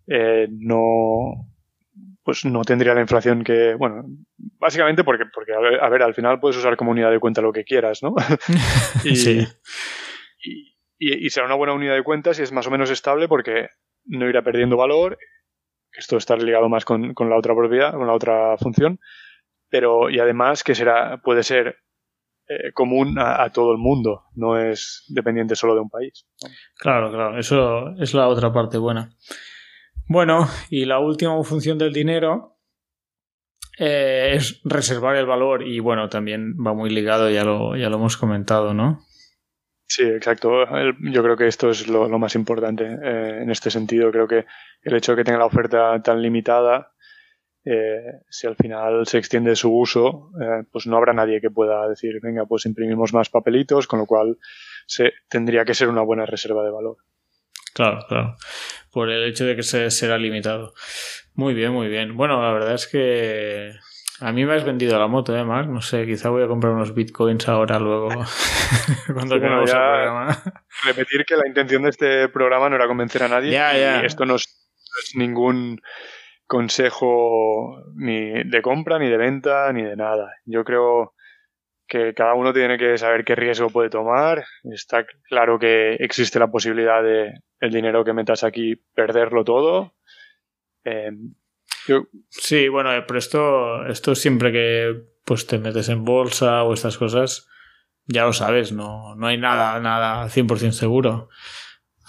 eh, no pues no tendría la inflación que, bueno, básicamente porque, porque a ver, al final puedes usar como unidad de cuenta lo que quieras, ¿no? y, sí. y, será una buena unidad de cuenta si es más o menos estable porque no irá perdiendo valor. Esto está ligado más con, la otra propiedad, con la otra función. Pero, y además que será, puede ser eh, común a, todo el mundo, no es dependiente solo de un país. Claro, claro, eso es la otra parte buena. Bueno, y la última función del dinero eh, es reservar el valor y bueno, también va muy ligado, ya lo, ya lo hemos comentado, ¿no? Sí, exacto. yo creo que esto es lo, más importante eh, en este sentido. Creo que el hecho de que tenga la oferta tan limitada, eh, si al final se extiende su uso, pues no habrá nadie que pueda decir, venga, pues imprimimos más papelitos, con lo cual se, tendría que ser una buena reserva de valor. Claro, claro. Por el hecho de que se será limitado. Muy bien, muy bien. Bueno, la verdad es que a mí me has vendido la moto, ¿eh, Mark? No sé, quizá voy a comprar unos bitcoins ahora, luego, cuando sí, ya Repetir que la intención de este programa no era convencer a nadie. Y esto no es, ningún consejo ni de compra, ni de venta, ni de nada. Yo creo que cada uno tiene que saber qué riesgo puede tomar. Está claro que existe la posibilidad de el dinero que metas aquí perderlo todo. Eh, sí, bueno, eh, pero esto, esto siempre que pues te metes en bolsa o estas cosas, ya lo sabes, no, no hay nada, nada 100% seguro.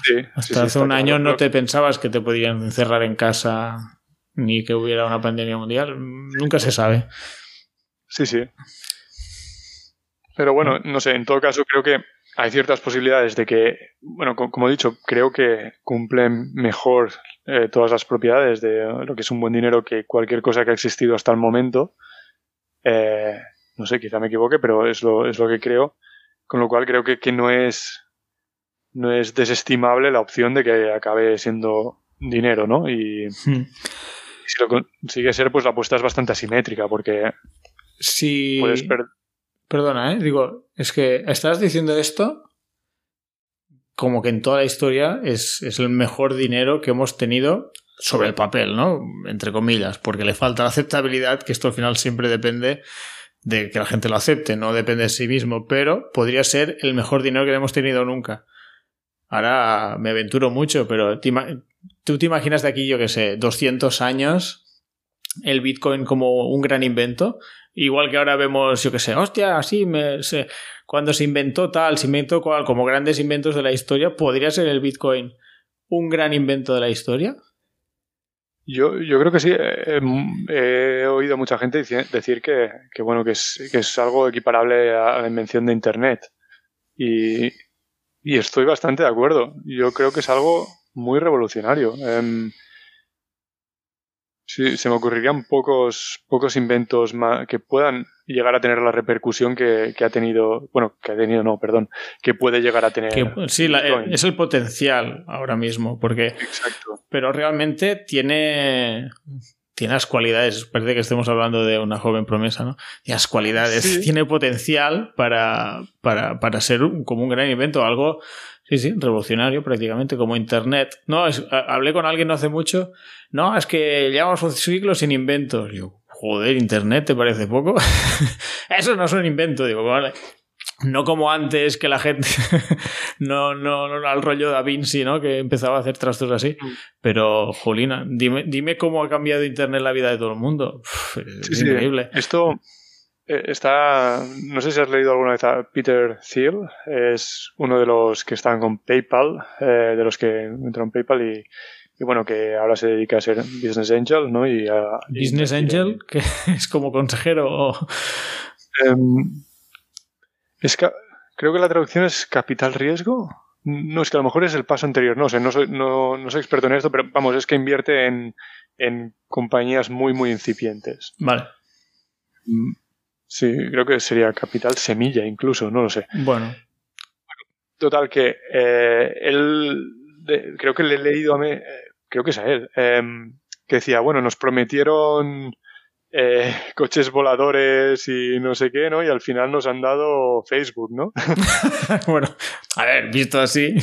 Sí, Hasta hace un año no te pensabas que te podían encerrar en casa ni que hubiera una pandemia mundial. Nunca se sabe. Sí, sí. Pero bueno, no sé, en todo caso creo que hay ciertas posibilidades de que, bueno, como he dicho, creo que cumplen mejor eh, todas las propiedades de lo que es un buen dinero que cualquier cosa que ha existido hasta el momento. Eh, no sé, quizá me equivoque, pero es lo, es lo que creo. Con lo cual creo que, que no es no es desestimable la opción de que acabe siendo dinero, ¿no? Y, hmm. si lo consigue ser, pues la apuesta es bastante asimétrica, porque si Perdona, ¿eh? Digo, es que estás diciendo esto como que en toda la historia es, es el mejor dinero que hemos tenido sobre el papel, ¿no? Entre comillas, porque le falta la aceptabilidad, que esto al final siempre depende de que la gente lo acepte, no depende de sí mismo, pero podría ser el mejor dinero que hemos tenido nunca. Ahora me aventuro mucho, pero tú te imaginas de aquí, yo que sé, 200 años, el Bitcoin como un gran invento, igual que ahora vemos, yo que sé, hostia, así me, cuando se inventó tal, se inventó cual, como grandes inventos de la historia, ¿podría ser el Bitcoin un gran invento de la historia? Yo, yo creo que sí. Eh, he, oído a mucha gente decir que, bueno, que es, que es, algo equiparable a la invención de Internet. Y, y, estoy bastante de acuerdo. Yo creo que es algo muy revolucionario. Em, Sí, se me ocurrirían pocos, pocos inventos que puedan llegar a tener la repercusión que, ha tenido, bueno, que ha tenido, no, perdón, que puede llegar a tener. sí, es el potencial ahora mismo, porque. Exacto. Pero realmente tiene. Tiene las cualidades, parece que estemos hablando de una joven promesa, ¿no? Tiene las cualidades, tiene potencial para, para, para ser como un gran invento, algo Sí, sí, revolucionario prácticamente, como Internet. No, hablé con alguien no hace mucho. No, es que llevamos un siglo sin inventos. Yo, joder, Internet, ¿te parece poco? Eso no es un invento, digo, vale. No como antes que la gente no, no, no al rollo Da Vinci, ¿no? Que empezaba a hacer trastos así. Mm. Pero, Jolina, dime, dime cómo ha cambiado Internet la vida de todo el mundo. es increíble. Esto, está, no sé si has leído alguna vez a Peter Thiel, es uno de los que están con PayPal, eh, de los que entran en PayPal y, y, bueno, que ahora se dedica a ser Business Angel, ¿no? Y a, ¿Business Angel? que es como consejero? O... Em, es creo que la traducción es capital riesgo. No, es que a lo mejor es el paso anterior, no sé, no soy, no, no soy experto en esto, pero vamos, es que invierte en, en compañías muy, muy incipientes. Vale. Mm, Sí, creo que sería Capital Semilla incluso, no lo sé. Bueno. Total, que eh, él, creo que le he leído a mí, eh, creo que es a él, em, que decía, bueno, nos prometieron eh, coches voladores y no sé qué, ¿no? Y al final nos han dado Facebook, ¿no? bueno, a ver, visto así. y,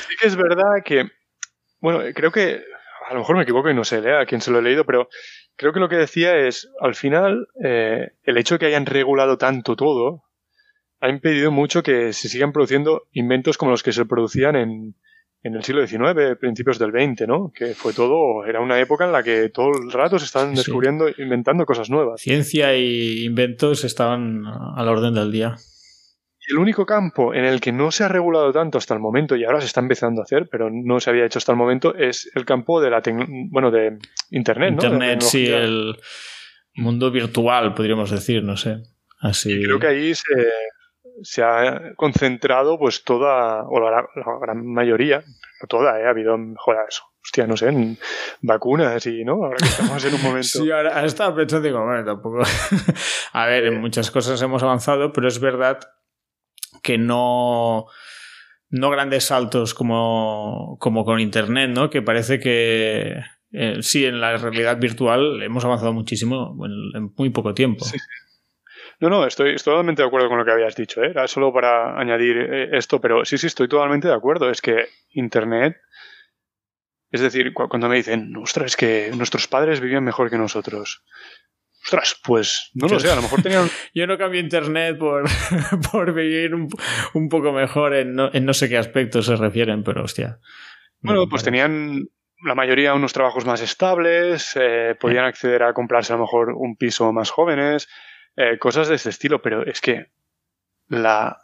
sí que es verdad que, bueno, creo que, a lo mejor me equivoco y no sé a quién se lo he leído, pero creo que lo que decía es, al final, eh, el hecho de que hayan regulado tanto todo ha impedido mucho que se sigan produciendo inventos como los que se producían en, en el siglo XIX, principios del XX, ¿no? Que fue todo, era una época en la que todo el rato se estaban descubriendo, inventando cosas nuevas. Ciencia y inventos estaban a la orden del día el único campo en el que no se ha regulado tanto hasta el momento y ahora se está empezando a hacer, pero no se había hecho hasta el momento, es el campo de la bueno de Internet, Internet, sí, el mundo virtual, podríamos decir, no sé. Así. creo que ahí se, ha concentrado pues toda, o la, gran mayoría, no toda, ¿eh? ha habido, eso, hostia, no sé, en vacunas y, ¿no? Ahora que estamos en un momento. sí, ahora, estaba pensando, digo, bueno, tampoco. a ver, en muchas cosas hemos avanzado, pero es verdad que no, no grandes saltos como, como con Internet, ¿no? Que parece que eh, sí, en la realidad virtual hemos avanzado muchísimo en, muy poco tiempo. No, no, estoy, totalmente de acuerdo con lo que habías dicho. ¿eh? Era solo para añadir eh, esto, pero sí, sí, estoy totalmente de acuerdo. Es que Internet, es decir, cuando me dicen, ostras, es que nuestros padres vivían mejor que nosotros. Ostras, pues no lo sé, a lo mejor tenían... Yo no cambio internet por, por vivir un, un poco mejor en no, en no, sé qué aspectos se refieren, pero hostia. Bueno, pues tenían la mayoría unos trabajos más estables, eh, podían acceder a comprarse a lo mejor un piso más jóvenes, eh, cosas de ese estilo, pero es que la,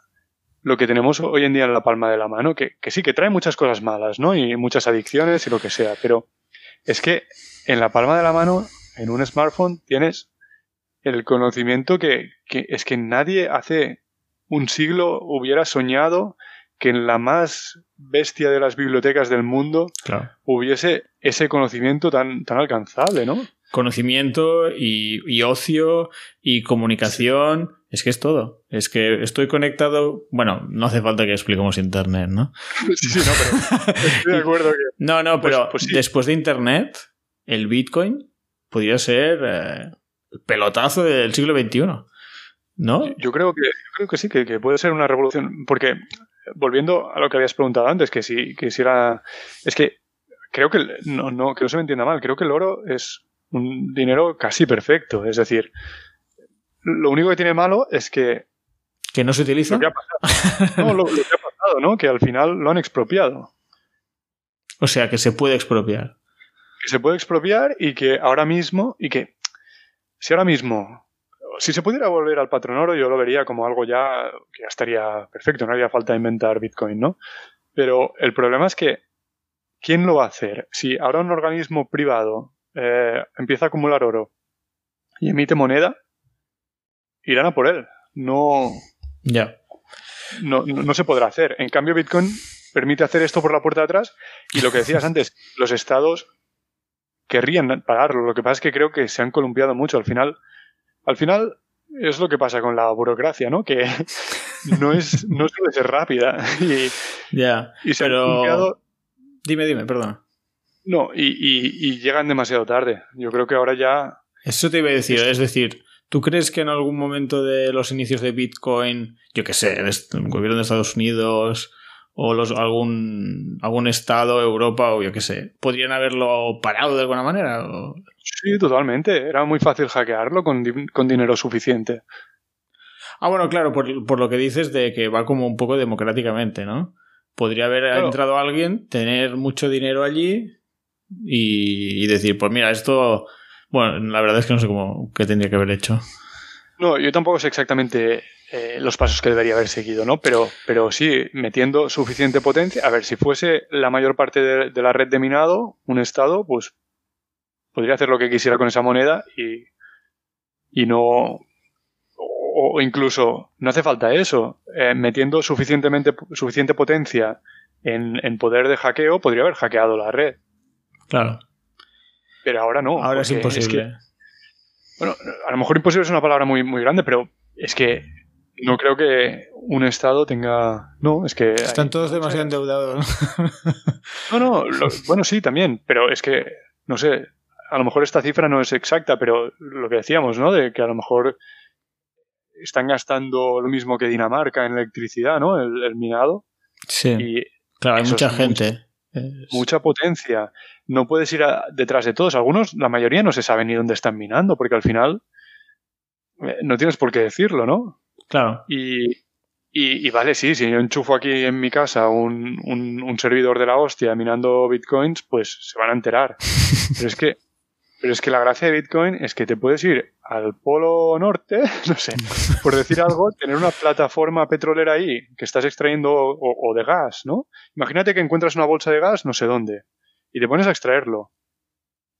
lo que tenemos hoy en día en la palma de la mano, que, que sí, que trae muchas cosas malas, ¿no? Y muchas adicciones y lo que sea, pero es que en la palma de la mano en un smartphone tienes el conocimiento que, es que nadie hace un siglo hubiera soñado que en la más bestia de las bibliotecas del mundo hubiese ese conocimiento tan, tan alcanzable, ¿no? Conocimiento y, ocio y comunicación. Es que es todo. Es que estoy conectado. Bueno, no hace falta que expliquemos Internet, ¿no? Sí, sí, no, pero estoy de acuerdo que. No, no, pues, pero pues después de Internet, el Bitcoin podría ser eh, el pelotazo del siglo XXI. ¿No? Yo creo que, creo que sí, que, puede ser una revolución, porque volviendo a lo que habías preguntado antes, que si, que era. Es que creo que. No, no, que no se me entienda mal. Creo que el oro es un dinero casi perfecto. Es decir, lo único que tiene malo es que. ¿Que no se utiliza? Lo que ha pasado. No, lo, que ha pasado, ¿no? Que al final lo han expropiado. O sea, que se puede expropiar. Que se puede expropiar y que ahora mismo. Y que. Si ahora mismo si se pudiera volver al patrón oro, yo lo vería como algo ya que ya estaría perfecto, no haría falta inventar Bitcoin, ¿no? Pero el problema es que, ¿quién lo va a hacer? Si ahora un organismo privado eh, empieza a acumular oro y emite moneda, irán a por él. No. Ya. No, no, se podrá hacer. En cambio, Bitcoin permite hacer esto por la puerta de atrás y lo que decías antes, los estados querrían pagarlo. Lo que pasa es que creo que se han columpiado mucho. Al final, al final es lo que pasa con la burocracia, ¿no? Que no es no suele ser rápida y, ya y se pero... Dime, dime, perdón. No, y, llegan demasiado tarde. Yo creo que ahora ya... Eso te iba a decir, es decir, ¿tú crees que en algún momento de los inicios de Bitcoin, yo qué sé, el gobierno de Estados Unidos o los, algún, algún estado, Europa o yo qué sé, podrían haberlo parado de alguna manera? Sí, totalmente. Era muy fácil hackearlo con, dinero suficiente. Ah, bueno, claro, por, lo que dices de que va como un poco democráticamente, ¿no? Podría haber entrado alguien, tener mucho dinero allí y, decir, pues mira, esto... Bueno, la verdad es que no sé cómo qué tendría que haber hecho. No, yo tampoco sé exactamente eh, los pasos que debería haber seguido, ¿no? Pero, pero sí, metiendo suficiente potencia. A ver, si fuese la mayor parte de la red de minado, un estado, pues podría hacer lo que quisiera con esa moneda y, y no. O incluso, no hace falta eso. Eh, metiendo suficientemente, suficiente potencia en, en, poder de hackeo, podría haber hackeado la red. Claro. Pero ahora no. Ahora es imposible. bueno, a lo mejor imposible es una palabra muy, muy grande, pero es que no creo que un Estado tenga. No, es que. Están todos demasiado endeudados. No, no, bueno, sí, también, pero es que, no sé, a lo mejor esta cifra no es exacta, pero lo que decíamos, ¿no? De que a lo mejor están gastando lo mismo que Dinamarca en electricidad, ¿no? El, minado. Sí. Y claro, hay mucha gente. Mucha, potencia. No puedes ir detrás de todos. Algunos, la mayoría no se sabe ni dónde están minando, porque al final eh, no tienes por qué decirlo, ¿no? Claro. Y, y, vale, sí, si yo enchufo aquí en mi casa un, un, un servidor de la hostia minando bitcoins, pues se van a enterar. Pero es que pero es que la gracia de Bitcoin es que te puedes ir al polo norte, no sé, por decir algo, tener una plataforma petrolera ahí que estás extrayendo o, de gas, ¿no? Imagínate que encuentras una bolsa de gas no sé dónde y te pones a extraerlo.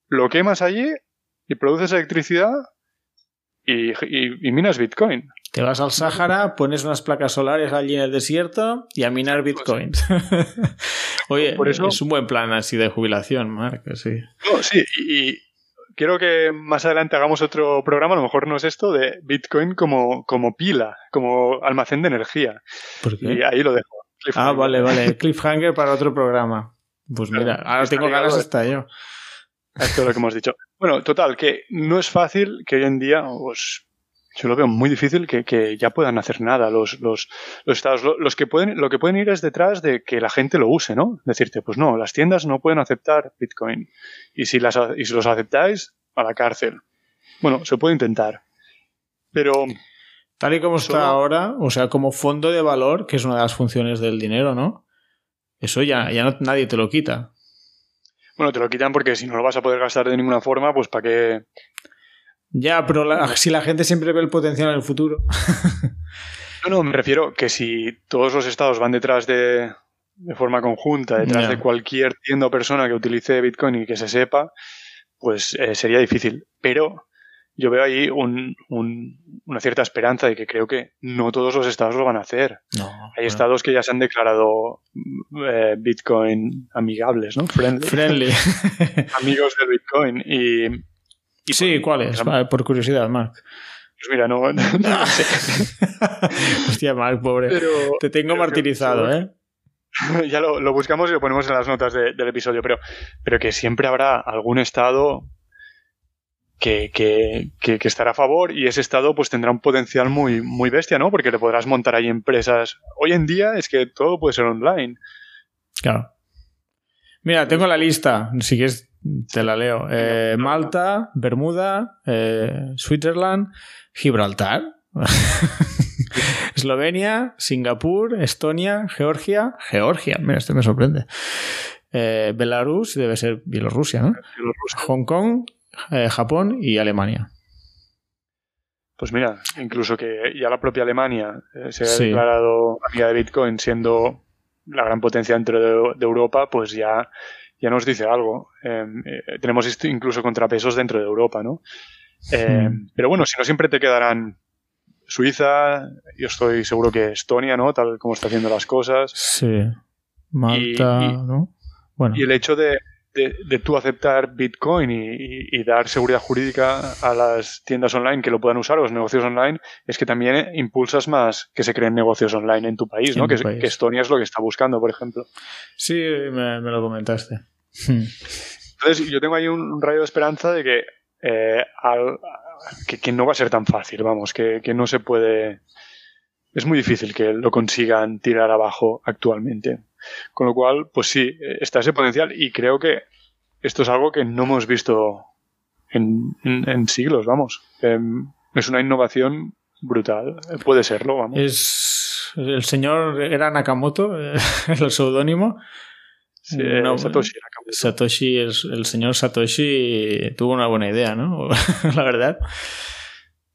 Lo quemas allí y produces electricidad y, minas Bitcoin. Te vas al Sáhara, pones unas placas solares allí en el desierto y a minar pues Bitcoin. Oye, es un buen plan así de jubilación, Marc, sí. No, sí, y, quiero que más adelante hagamos otro programa, a lo mejor no es esto, de Bitcoin como, como pila, como almacén de energía. Y ahí lo dejo. Ah, vale, vale. Cliffhanger para otro programa. Pues mira, ahora tengo ganas hasta yo. Esto es lo que hemos dicho. Bueno, total, que no es fácil que hoy en día, pues, yo lo veo muy difícil que, ya puedan hacer nada los, los, los estados. Los que pueden, lo que pueden ir es detrás de que la gente lo use, ¿no? Decirte, pues no, las tiendas no pueden aceptar Bitcoin. Y si, las, y si los aceptáis, a la cárcel. Bueno, se puede intentar. Pero. Tal y como está ahora, o sea, como fondo de valor, que es una de las funciones del dinero, ¿no? Eso ya, ya no, nadie te lo quita. Bueno, te lo quitan porque si no lo vas a poder gastar de ninguna forma, pues para qué. Ya, pero si la gente siempre ve el potencial en el futuro. no, no, me refiero que si todos los estados van detrás de, de forma conjunta, detrás de cualquier tienda o persona que utilice Bitcoin y que se sepa, pues eh, sería difícil. Pero yo veo ahí un, una cierta esperanza de que creo que no todos los estados lo van a hacer. Hay estados que ya se han declarado eh, Bitcoin amigables, ¿no? Friendly. Amigos del Bitcoin. Y, sí, ¿cuáles? por curiosidad, Mark. Pues mira, no, sé. Hostia, Mark, pobre. Te tengo martirizado, ¿eh? ya lo, buscamos y lo ponemos en las notas del episodio, pero, pero que siempre habrá algún estado que, que, que, estará a favor y ese estado pues tendrá un potencial muy, muy bestia, ¿no? Porque le podrás montar ahí empresas. Hoy en día es que todo puede ser online. Claro. Mira, tengo la lista, si quieres te la leo. Eh, Malta, Bermuda, eh, Switzerland, Gibraltar, Eslovenia, Singapur, Estonia, Georgia, Georgia, mira, este me sorprende. Eh, Belarus, debe ser Bielorrusia, ¿no? Hong Kong, eh, Japón y Alemania. Pues mira, incluso que ya la propia Alemania se ha declarado amiga de Bitcoin siendo la gran potencia dentro de, Europa, pues ya, ya nos dice algo. Em, eh, tenemos incluso contrapesos dentro de Europa, ¿no? Em, pero bueno, si no siempre te quedarán Suiza, yo estoy seguro que Estonia, ¿no? Tal como está haciendo las cosas. Sí. Malta, ¿no? Bueno. Y el hecho de, de, tú aceptar Bitcoin y, dar seguridad jurídica a las tiendas online que lo puedan usar, o los negocios online, es que también impulsas más que se creen negocios online en tu país, ¿no? Que, Estonia es lo que está buscando, por ejemplo. Sí, me, lo comentaste. Entonces, yo tengo ahí un, rayo de esperanza de que, eh, que, no va a ser tan fácil, vamos, que, que no se puede. Es muy difícil que lo consigan tirar abajo actualmente. Con lo cual, pues sí, está ese potencial y creo que esto es algo que no hemos visto en, siglos, vamos. Em, es una innovación brutal. Puede serlo, vamos. Es el señor era Nakamoto, el seudónimo. Satoshi Nakamoto. Satoshi, el, señor Satoshi tuvo una buena idea, ¿no? La verdad.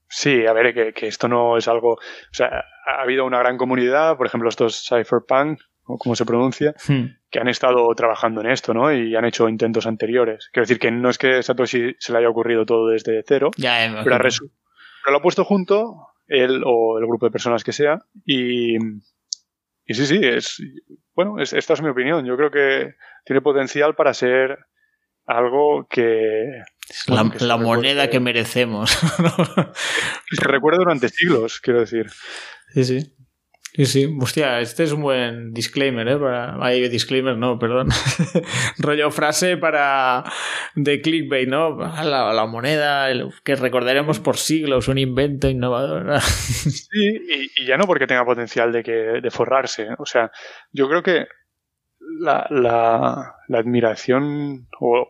Sí, a ver, que, que, esto no es algo. O sea, ha habido una gran comunidad, por ejemplo, estos cypherpunk, o como se pronuncia, hmm. que han estado trabajando en esto, ¿no? Y han hecho intentos anteriores. Quiero decir que no es que Satoshi se le haya ocurrido todo desde cero, ya, pero, lo ha puesto junto, él o el grupo de personas que sea, y, y sí, sí, es, bueno, esta es mi opinión. Yo creo que tiene potencial para ser algo que... la, moneda que merecemos. se recuerda durante siglos, quiero decir. Sí, sí. Sí, sí, hostia, este es un buen disclaimer, ¿eh? Para... Ay, disclaimer, no, perdón. Rollo frase para de clickbait, ¿no? La, moneda que recordaremos por siglos, un invento innovador. sí, y, ya no porque tenga potencial de, que, de forrarse. O sea, yo creo que la, la, la admiración o,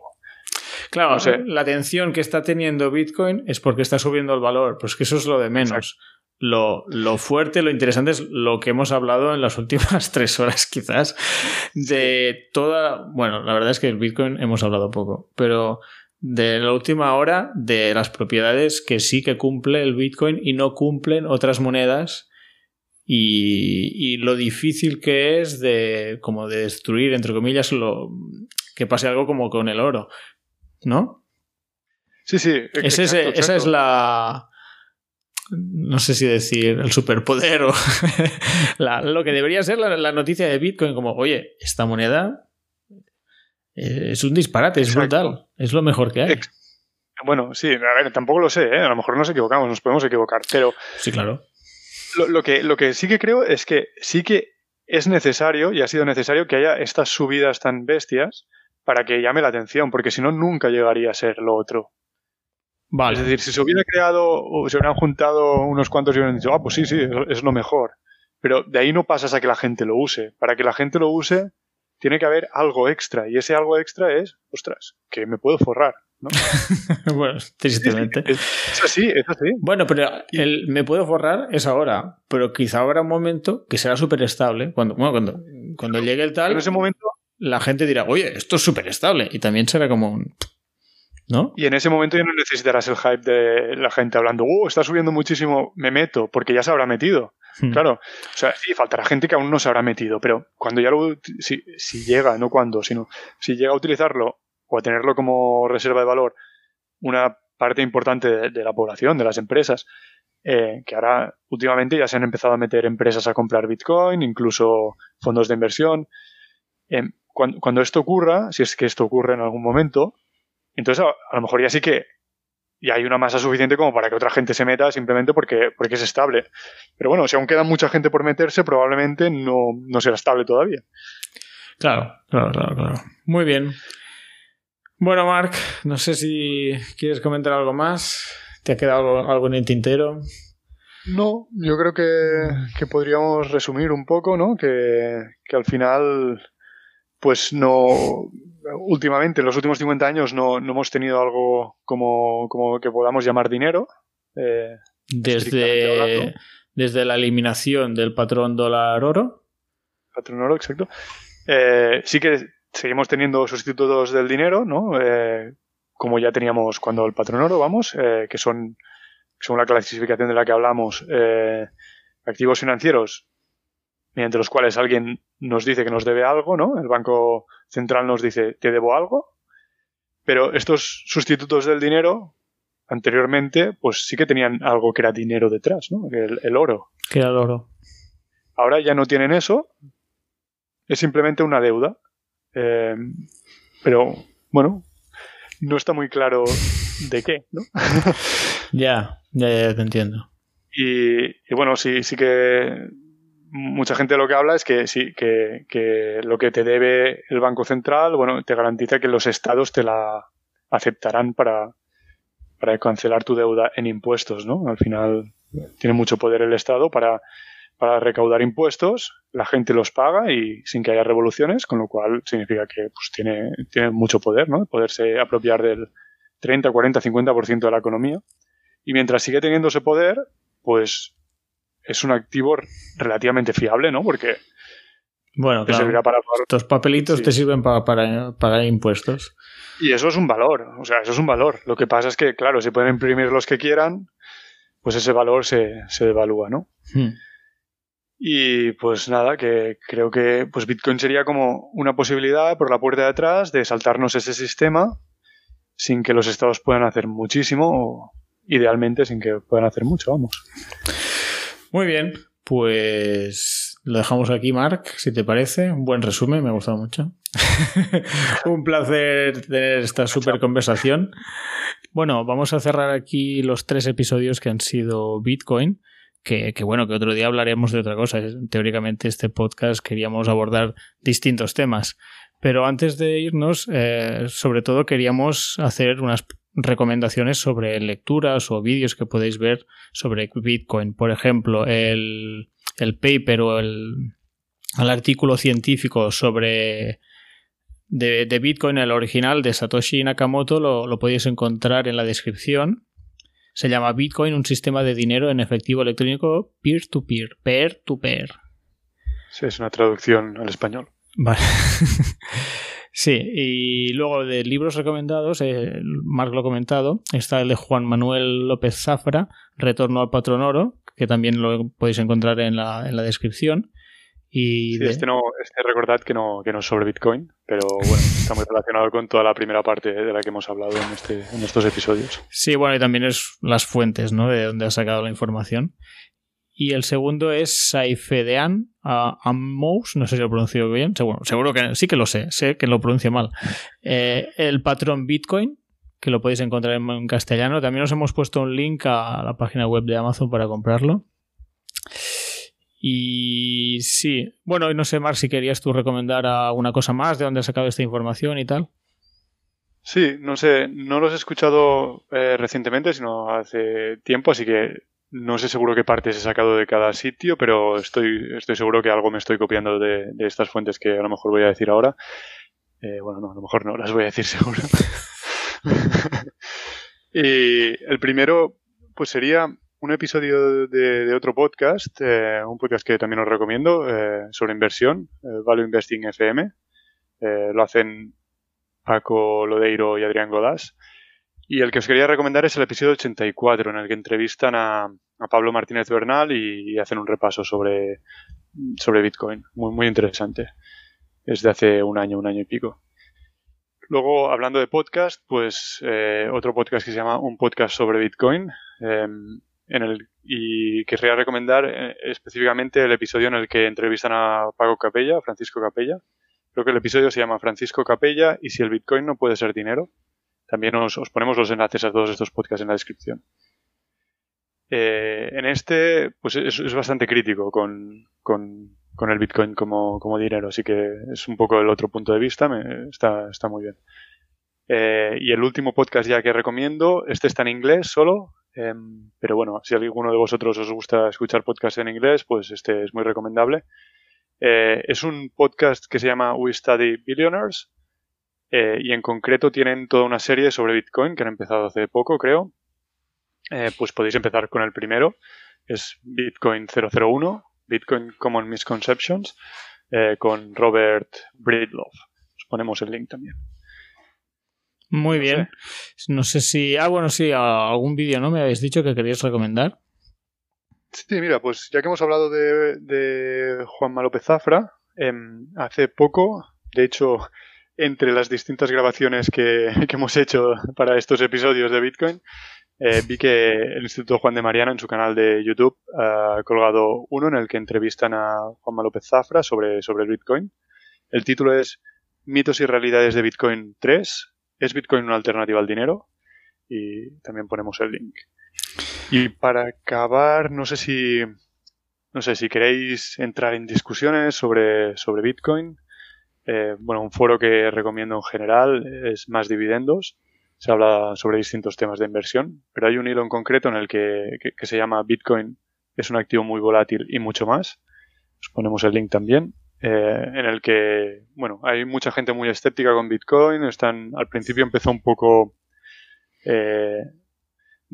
Claro, la atención que está teniendo Bitcoin es porque está subiendo el valor, pues que eso es lo de menos. Lo, fuerte, lo interesante es lo que hemos hablado en las últimas tres horas, quizás, de toda. Bueno, la verdad es que el Bitcoin hemos hablado poco, pero de la última hora de las propiedades que sí que cumple el Bitcoin y no cumplen otras monedas. Y, lo difícil que es de como de destruir, entre comillas, lo que pase algo como con el oro. ¿No? Sí, sí. esa es la no sé si decir el superpoder o lo que debería ser la, noticia de Bitcoin, como, oye, esta moneda es un disparate, es brutal, es lo mejor que hay. Bueno, sí, a ver, tampoco lo sé, ¿eh? a lo mejor nos equivocamos, nos podemos equivocar, pero... Sí, claro. Lo, que, lo que sí que creo es que sí que es necesario, y ha sido necesario, que haya estas subidas tan bestias para que llame la atención, porque si no, nunca llegaría a ser lo otro. Es decir, si se hubiera creado o se hubieran juntado unos cuantos y hubieran dicho, ah, pues sí, sí, es lo mejor. Pero de ahí no pasas a que la gente lo use. Para que la gente lo use, tiene que haber algo extra. Y ese algo extra es, ostras, que me puedo forrar. ¿no? bueno, tristemente. Es, así, es así. Bueno, pero el me puedo forrar es ahora. Pero quizá habrá un momento que será súper estable. Cuando, bueno, cuando, cuando llegue el tal. En ese momento. La gente dirá, oye, esto es súper estable. Y también será como un. ¿No? Y en ese momento ya no necesitarás el hype de la gente hablando, ¡uh! Está subiendo muchísimo, me meto, porque ya se habrá metido. Hmm. Claro, o sea, sí, faltará gente que aún no se habrá metido, pero cuando ya lo. Si, si llega, no cuando, sino si llega a utilizarlo o a tenerlo como reserva de valor una parte importante de, la población, de las empresas, eh, que ahora últimamente ya se han empezado a meter empresas a comprar Bitcoin, incluso fondos de inversión. Eh, cuando, cuando, esto ocurra, si es que esto ocurre en algún momento, entonces, a, lo mejor ya sí que ya hay una masa suficiente como para que otra gente se meta simplemente porque, porque es estable. Pero bueno, si aún queda mucha gente por meterse, probablemente no, no será estable todavía. Claro, claro, claro, claro. Muy bien. Bueno, Mark, no sé si quieres comentar algo más. ¿Te ha quedado algo, en el tintero? No, yo creo que, podríamos resumir un poco, ¿no? Que, al final, pues no. Últimamente, en los últimos 50 años, no, hemos tenido algo como, como que podamos llamar dinero. Eh, desde, desde la eliminación del patrón dólar-oro. Patrón oro, exacto. Eh, sí que seguimos teniendo sustitutos del dinero, ¿no? Eh, como ya teníamos cuando el patrón oro, vamos, que son, según la clasificación de la que hablamos, activos financieros mediante los cuales alguien nos dice que nos debe algo, ¿no? El Banco Central nos dice, te debo algo. Pero estos sustitutos del dinero, anteriormente, pues sí que tenían algo que era dinero detrás, ¿no? El, el oro. Que era el oro. Ahora ya no tienen eso. Es simplemente una deuda. Eh, pero, bueno, no está muy claro de qué, ¿no? ya, ya, ya te entiendo. Y, bueno, sí, sí que mucha gente lo que habla es que sí, que, que, lo que te debe el Banco Central, bueno, te garantiza que los estados te la aceptarán para, para cancelar tu deuda en impuestos, ¿no? Al final tiene mucho poder el Estado para para recaudar impuestos, la gente los paga y sin que haya revoluciones, con lo cual significa que pues, tiene, tiene mucho poder, ¿no? Poderse apropiar del 30, 40, 50% de la economía. Y mientras sigue teniendo ese poder, pues es un activo relativamente fiable, ¿no? Porque bueno, claro. para Estos papelitos te sirven para, pagar impuestos. Y eso es un valor, o sea, eso es un valor. Lo que pasa es que, claro, si pueden imprimir los que quieran, pues ese valor se, se devalúa, ¿no? Hmm. Y pues nada, que creo que pues Bitcoin sería como una posibilidad por la puerta de atrás de saltarnos ese sistema sin que los estados puedan hacer muchísimo o idealmente sin que puedan hacer mucho, vamos. Muy bien, pues lo dejamos aquí, Mark, si te parece. Un buen resumen, me ha gustado mucho. Un placer tener esta super conversación. Bueno, vamos a cerrar aquí los tres episodios que han sido Bitcoin que, bueno, que otro día hablaremos de otra cosa. Teóricamente este podcast queríamos abordar distintos temas. Pero antes de irnos, eh, sobre todo queríamos hacer unas recomendaciones sobre lecturas o vídeos que podéis ver sobre Bitcoin. Por ejemplo, el, el paper o el, el, artículo científico sobre de, de, Bitcoin, el original de Satoshi Nakamoto, lo, lo podéis encontrar en la descripción se llama Bitcoin, un sistema de dinero en efectivo electrónico peer-to-peer, peer-to-peer. Sí, es una traducción al español. Vale. sí, y luego de libros recomendados, eh, Marc lo ha comentado, está el de Juan Manuel López Zafra, Retorno al Patrón Oro, que también lo podéis encontrar en la, en la descripción. Y este no, este recordad que no, que no es sobre Bitcoin, pero bueno, está muy relacionado con toda la primera parte de la que hemos hablado en, este, en estos episodios. Sí, bueno, y también es las fuentes, ¿no? De donde ha sacado la información. Y el segundo es Saifedean Ammous, no sé si lo pronuncio bien, seguro, seguro que sí que lo sé, sé que lo pronuncio mal. Eh, el patrón Bitcoin, que lo podéis encontrar en castellano. También os hemos puesto un link a la página web de Amazon para comprarlo. Y sí, bueno, no sé, Mark, si querías tú recomendar alguna cosa más de dónde has sacado esta información y tal. Sí, no sé, no los he escuchado eh, recientemente, sino hace tiempo, así que no sé seguro qué partes he sacado de cada sitio, pero estoy, estoy seguro que algo me estoy copiando de, estas fuentes que a lo mejor voy a decir ahora. Eh, bueno, no, a lo mejor no, las voy a decir seguro. y el primero, pues sería un episodio de, otro podcast, eh, un podcast que también os recomiendo, eh, sobre inversión, eh, Value Investing FM. lo hacen Paco Lodeiro y Adrián Godás. Y el que os quería recomendar es el episodio 84, en el que entrevistan a, Pablo Martínez Bernal y, hacen un repaso sobre, sobre Bitcoin. Muy, muy interesante. Es de hace un año, un año y pico. Luego, hablando de podcast, pues otro podcast que se llama Un podcast sobre Bitcoin. Em, en el, y querría recomendar eh, específicamente el episodio en el que entrevistan a Paco Capella, Francisco Capella. Creo que el episodio se llama Francisco Capella y si el Bitcoin no puede ser dinero. También os, ponemos los enlaces a todos estos podcasts en la descripción. Eh, en este, pues es, bastante crítico con, el Bitcoin como, dinero, así que es un poco el otro punto de vista, me, está, está muy bien. Eh, y el último podcast ya que recomiendo, este está en inglés solo, em, pero bueno, si alguno de vosotros os gusta escuchar podcasts en inglés, pues este es muy recomendable. Eh, es un podcast que se llama We Study Billionaires eh, y en concreto tienen toda una serie sobre Bitcoin que han empezado hace poco, creo. pues podéis empezar con el primero, es Bitcoin 001, Bitcoin Common Misconceptions, con Robert Breedlove. Os ponemos el link también. Muy bien. No sé si. Ah, bueno, sí, algún vídeo, ¿no? Me habéis dicho que queríais recomendar. Sí, mira, pues ya que hemos hablado de, de Juanma López Zafra, em, hace poco, de hecho, entre las distintas grabaciones que, hemos hecho para estos episodios de Bitcoin, eh, vi que el Instituto Juan de Mariana en su canal de YouTube ha colgado uno en el que entrevistan a Juanma López Zafra sobre, sobre el Bitcoin. El título es Mitos y realidades de Bitcoin 3, ¿Es Bitcoin una alternativa al dinero? Y también ponemos el link. Y para acabar, no sé si no sé si queréis entrar en discusiones sobre, sobre Bitcoin. Eh, bueno, un foro que recomiendo en general es Más Dividendos. Se habla sobre distintos temas de inversión, pero hay un hilo en concreto en el que, que se llama Bitcoin es un activo muy volátil y mucho más. Os ponemos el link también. Eh, en el que, bueno, hay mucha gente muy escéptica con Bitcoin. Están, al principio empezó un poco, eh,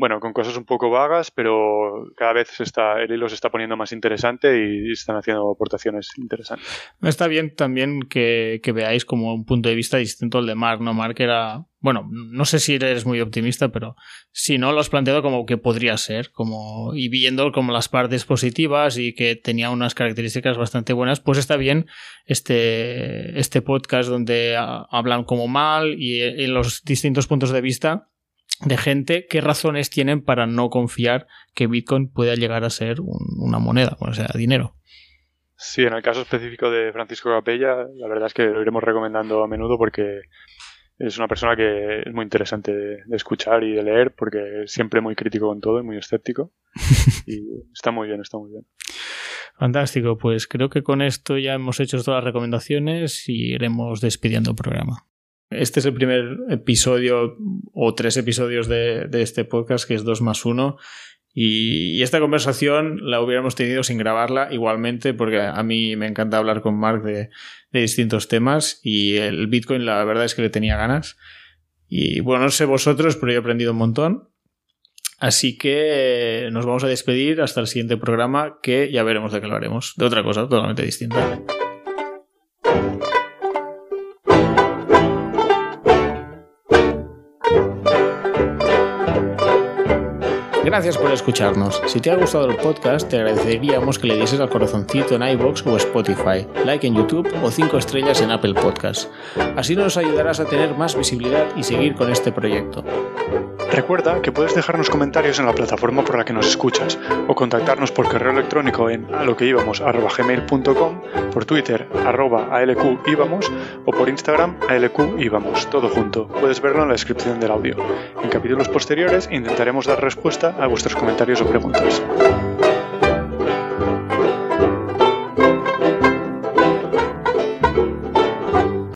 bueno, con cosas un poco vagas, pero cada vez se está, el hilo se está poniendo más interesante y están haciendo aportaciones interesantes. Está bien también que, que veáis como un punto de vista distinto al de Mark, ¿no? Mark era bueno, no sé si eres muy optimista, pero si no lo has planteado como que podría ser, como y viendo como las partes positivas y que tenía unas características bastante buenas, pues está bien este, este podcast donde hablan como mal y en los distintos puntos de vista de gente qué razones tienen para no confiar que Bitcoin pueda llegar a ser una moneda, o sea, dinero. Sí, en el caso específico de Francisco Capella, la verdad es que lo iremos recomendando a menudo porque es una persona que es muy interesante de, escuchar y de leer porque es siempre muy crítico con todo y muy escéptico. y está muy bien, está muy bien. Fantástico, pues creo que con esto ya hemos hecho todas las recomendaciones y iremos despidiendo el programa. Este es el primer episodio o tres episodios de, de este podcast, que es 2 más 1. Y, esta conversación la hubiéramos tenido sin grabarla igualmente, porque a mí me encanta hablar con Mark de, distintos temas y el Bitcoin la verdad es que le tenía ganas. Y bueno, no sé vosotros, pero he aprendido un montón. Así que nos vamos a despedir hasta el siguiente programa, que ya veremos de qué lo haremos. De otra cosa totalmente distinta. Gracias por escucharnos. Si te ha gustado el podcast, te agradeceríamos que le dieses al corazoncito en iBox o Spotify, like en YouTube o 5 estrellas en Apple Podcasts. Así nos ayudarás a tener más visibilidad y seguir con este proyecto. Recuerda que puedes dejarnos comentarios en la plataforma por la que nos escuchas o contactarnos por correo electrónico en a por Twitter arroba íbamos o por Instagram íbamos, todo junto. Puedes verlo en la descripción del audio. En capítulos posteriores intentaremos dar respuesta a vuestros comentarios o preguntas.